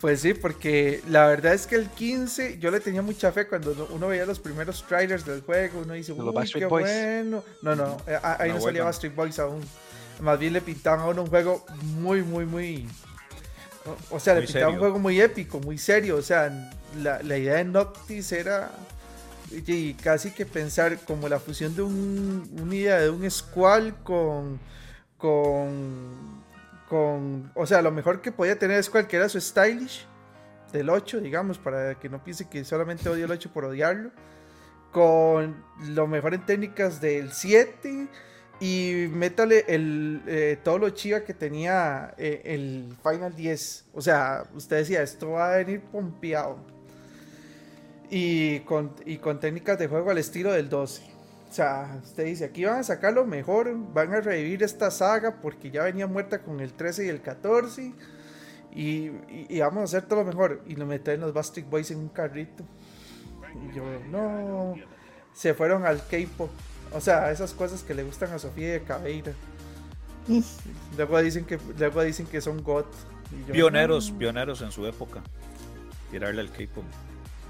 Speaker 4: Pues sí, porque la verdad es que el 15 yo le tenía mucha fe cuando uno- veía los primeros trailers del juego, uno dice, uy, qué
Speaker 2: Boys".
Speaker 4: bueno. No, no, eh, ah, ahí
Speaker 1: No,
Speaker 4: no, salía
Speaker 1: bueno.
Speaker 4: Backstreet Boys aún. Más bien le pintaban a uno un juego muy, muy, muy... o- O sea, le
Speaker 1: Muy
Speaker 4: pintaban un
Speaker 1: serio.
Speaker 4: juego muy épico, muy serio. O sea, la, la idea de Noctis era y casi que pensar como la fusión de un, una idea de un Squall con... con con, o sea, lo mejor que podía tener Squall que era su stylish del 8, digamos, para que no piense que solamente odio el 8 por odiarlo, con lo mejor en técnicas del 7 y métale el, eh, todo lo chiva que tenía eh, el Final 10. O sea, usted decía, esto va a venir pompeado. Y con, y con técnicas de juego al estilo del 12. O sea, usted dice, aquí van a sacar lo mejor, van a revivir esta saga porque ya venía muerta con el 13 y el 14. Y, y- vamos a hacer todo lo mejor. Y lo meten los Bastard Boys en un carrito. Y yo, no. Se fueron al K-pop. O sea, esas cosas que le gustan a Sofía de Cabeira. Luego dicen que, luego dicen que son God. Yo,
Speaker 1: Pioneros,
Speaker 4: no.
Speaker 1: pioneros en su época. Tirarle al K-pop.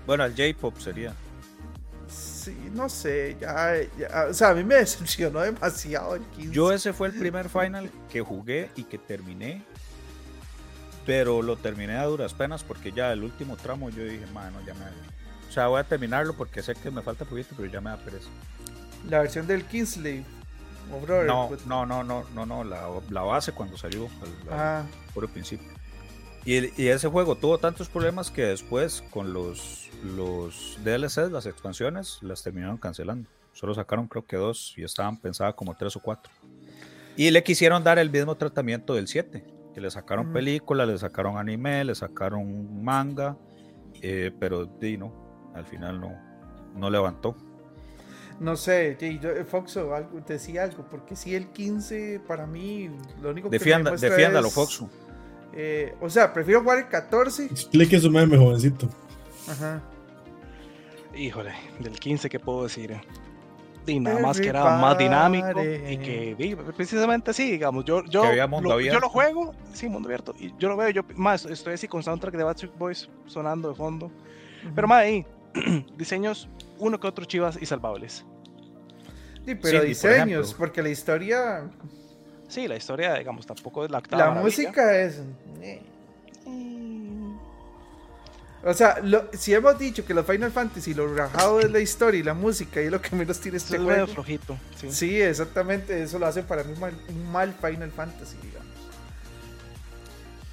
Speaker 1: Bueno, al J-pop sería.
Speaker 4: Sí, no sé, ya, ya, O sea, a mí me decepcionó demasiado el 15.
Speaker 1: Yo ese fue el primer final que jugué y que terminé. Pero lo terminé a duras penas porque ya el último tramo yo dije, mano, ya me... O sea, voy a terminarlo porque sé que me falta poquito, pero ya me da pereza.
Speaker 4: La versión del Kingsley o.
Speaker 1: No, no, no, no, no, no, la, la base cuando salió, al, al
Speaker 4: Ah,
Speaker 1: principio. Y, el- y ese juego tuvo tantos problemas que después con los, los DLCs, las expansiones, las terminaron cancelando. Solo sacaron creo que dos y estaban pensadas como tres o cuatro. Y le quisieron dar el mismo tratamiento del 7, que le sacaron
Speaker 4: Ujú.
Speaker 1: película, le sacaron anime, le sacaron manga, eh, pero di, no, al final no, no levantó.
Speaker 4: No sé, yo- Foxo algo, decía algo, porque si el 15 para mí lo único que
Speaker 1: Defienda,
Speaker 4: me
Speaker 1: defiéndalo,
Speaker 4: es,
Speaker 1: Foxu.
Speaker 4: eh, o sea, prefiero jugar el 14.
Speaker 3: Explique su meme, jovencito.
Speaker 4: Ajá.
Speaker 2: Híjole, del 15, ¿qué puedo decir? Y nada más que era más dinámico y que precisamente sí, digamos, yo, yo,
Speaker 1: Que había mundo
Speaker 2: lo,
Speaker 1: abierto.
Speaker 2: yo lo juego, sí, mundo abierto, y yo lo veo, yo más estoy así con soundtrack de Backstreet Boys sonando de fondo, pero más ahí, diseños, uno que otro chivas y salvables.
Speaker 4: Sí, pero
Speaker 1: Sí, y por
Speaker 4: diseños, porque la historia,
Speaker 2: Sí, la historia, digamos, tampoco es la
Speaker 4: la
Speaker 2: octava maravilla.
Speaker 4: música es. eh. O sea, lo- si hemos dicho que los Final Fantasy, lo rajado es la historia y la música y es lo que menos tiene
Speaker 2: es
Speaker 4: este
Speaker 2: medio
Speaker 4: juego.
Speaker 2: flojito, sí.
Speaker 4: Sí, exactamente, eso lo hace para mí mal- un mal Final Fantasy, digamos.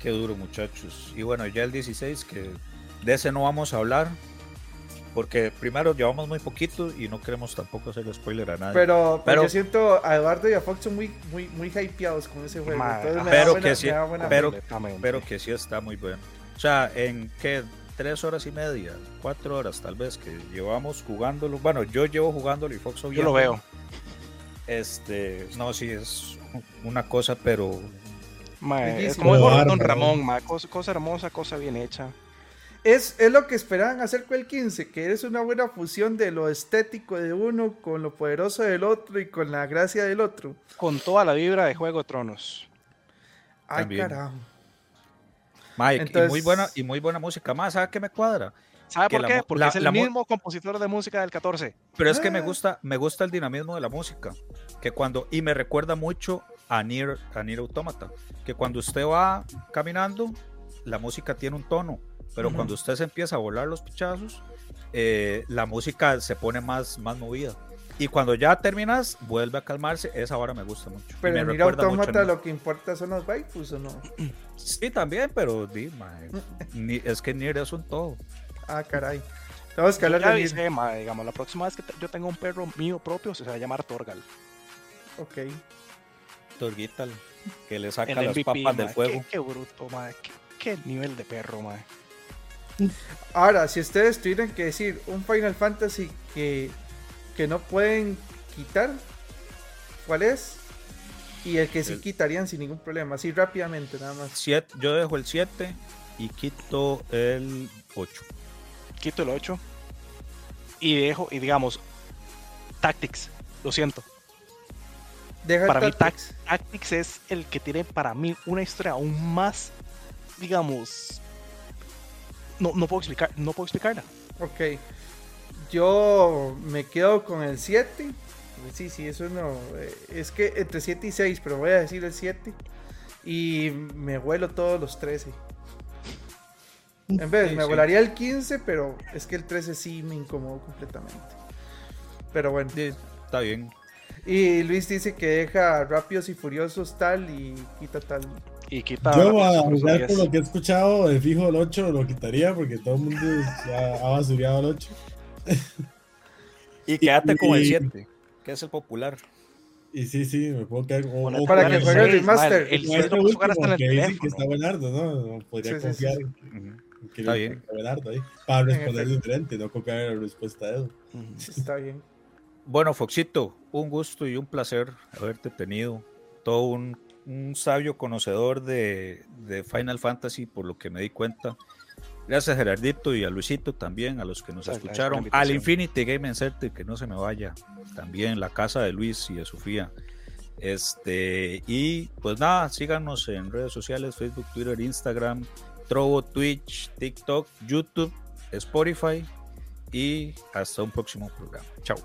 Speaker 1: Qué duro, muchachos. Y bueno, ya el 16, que de ese no vamos a hablar, porque primero llevamos muy poquito y no queremos tampoco hacer spoiler a nadie.
Speaker 4: Pero, yo siento a Eduardo y a Fox son muy, muy, muy hypeados con ese juego.
Speaker 2: Ma-
Speaker 4: entonces me
Speaker 1: pero
Speaker 4: da buena-
Speaker 1: que sí,
Speaker 4: me da buena
Speaker 1: pero- que sí está muy bueno. O sea, en qué tres horas y media, cuatro horas tal vez que llevamos jugándolo. Bueno, yo llevo jugándolo y Fox
Speaker 2: yo lo veo.
Speaker 1: Este, no, sí es una cosa, pero
Speaker 2: Ma, es como. Don Ramón, ma, cosa, cosa hermosa, cosa bien hecha.
Speaker 4: Es, es lo que esperaban hacer con el 15, que es una buena fusión de lo estético de uno con lo poderoso del otro y con la gracia del otro.
Speaker 2: Con toda la vibra de Juego de Tronos.
Speaker 4: Ay,
Speaker 1: También.
Speaker 4: carajo.
Speaker 1: Mike, y muy buena y muy buena música más, ¿sabes qué me cuadra?
Speaker 2: ¿Sabe por
Speaker 1: la
Speaker 2: qué? Porque
Speaker 1: la-
Speaker 2: es el
Speaker 1: la
Speaker 2: mismo compositor de música del 14.
Speaker 1: Pero es que me
Speaker 4: Ah.
Speaker 1: gusta, me gusta el dinamismo de la música, que cuando y me recuerda mucho a Nier, a Nier Automata, que cuando usted va caminando, la música tiene un tono, pero
Speaker 4: Ujú.
Speaker 1: cuando usted se empieza a volar los pichazos, eh, la música se pone más, más movida. Y cuando ya terminas, vuelve a calmarse. Esa hora me gusta mucho.
Speaker 4: Pero en Nier
Speaker 1: recuerda mucho a
Speaker 4: Automata
Speaker 1: Nier.
Speaker 4: lo que importa son los waifus o no.
Speaker 1: Sí, también, pero di, ni- es que Nier es un todo.
Speaker 4: Ah, caray. Tenemos que hablar
Speaker 2: Ya
Speaker 4: de Nier.
Speaker 2: avisé, ma, digamos, la próxima vez que yo tenga un perro mío propio, se va a llamar Torgal.
Speaker 4: Ok.
Speaker 1: Torguita, que le saca las papas del
Speaker 2: ma,
Speaker 1: fuego.
Speaker 2: Qué, qué bruto, ma, qué, qué nivel de perro, ma.
Speaker 4: Ahora, si ustedes tuvieran que decir un Final Fantasy que, que no pueden quitar, ¿cuál es? Y el que sí
Speaker 1: El-
Speaker 4: quitarían sin ningún problema, así rápidamente nada más.
Speaker 1: Siete- yo dejo el 7 y quito el 8.
Speaker 2: Quito el 8 y dejo, y digamos, Tactics, lo siento.
Speaker 4: Deja
Speaker 2: Para mí.
Speaker 4: Tactics
Speaker 2: es el que tiene para mí una historia aún más, digamos, no, no puedo explicar, no puedo explicarla.
Speaker 4: Ok. Yo me quedo con el 7. Sí, sí, eso no. eh, Es que entre 7 y 6, pero voy a decir el 7. Y me vuelo todos los 13. En vez,
Speaker 1: Sí,
Speaker 4: me
Speaker 1: sí.
Speaker 4: volaría el 15, pero es que el 13 sí me incomodó completamente. Pero bueno.
Speaker 1: Está bien.
Speaker 4: Y Luis dice que deja Rápidos y Furiosos tal y quita tal.
Speaker 2: Y quita.
Speaker 3: Yo a
Speaker 2: y
Speaker 3: jugar por lo que he escuchado, de fijo el 8 lo quitaría porque todo el mundo ya ha basureado el 8.
Speaker 1: Y quédate con el
Speaker 3: Y-
Speaker 1: 7, que es el popular.
Speaker 3: Y sí, sí, me puedo quedar con
Speaker 2: Bueno,
Speaker 4: Para que
Speaker 3: el
Speaker 4: juegue el remaster.
Speaker 2: ma, El
Speaker 3: con
Speaker 2: 6 lo puedo jugar
Speaker 3: último
Speaker 2: hasta el
Speaker 3: que dicen que está buenardo, ¿no? No podría
Speaker 4: Sí, sí, sí.
Speaker 3: confiar
Speaker 1: Ujú.
Speaker 3: que
Speaker 1: Está bien.
Speaker 3: está buenardo ahí. Para responder diferente, no copiar la respuesta de él.
Speaker 4: Sí, Está bien.
Speaker 1: Bueno, Foxito, un gusto y un placer haberte tenido. Todo un, un sabio conocedor de, de Final Fantasy, por lo que me di cuenta. Gracias a Gerardito y a Luisito también, a los que nos
Speaker 2: gracias
Speaker 1: escucharon. Al. Infinity Game Center, que no se me vaya. También la casa de Luis y de Sofía. Este, y pues nada, síganos en redes sociales, Facebook, Twitter, Instagram, Trovo, Twitch, TikTok, YouTube, Spotify y hasta un próximo programa. Chao.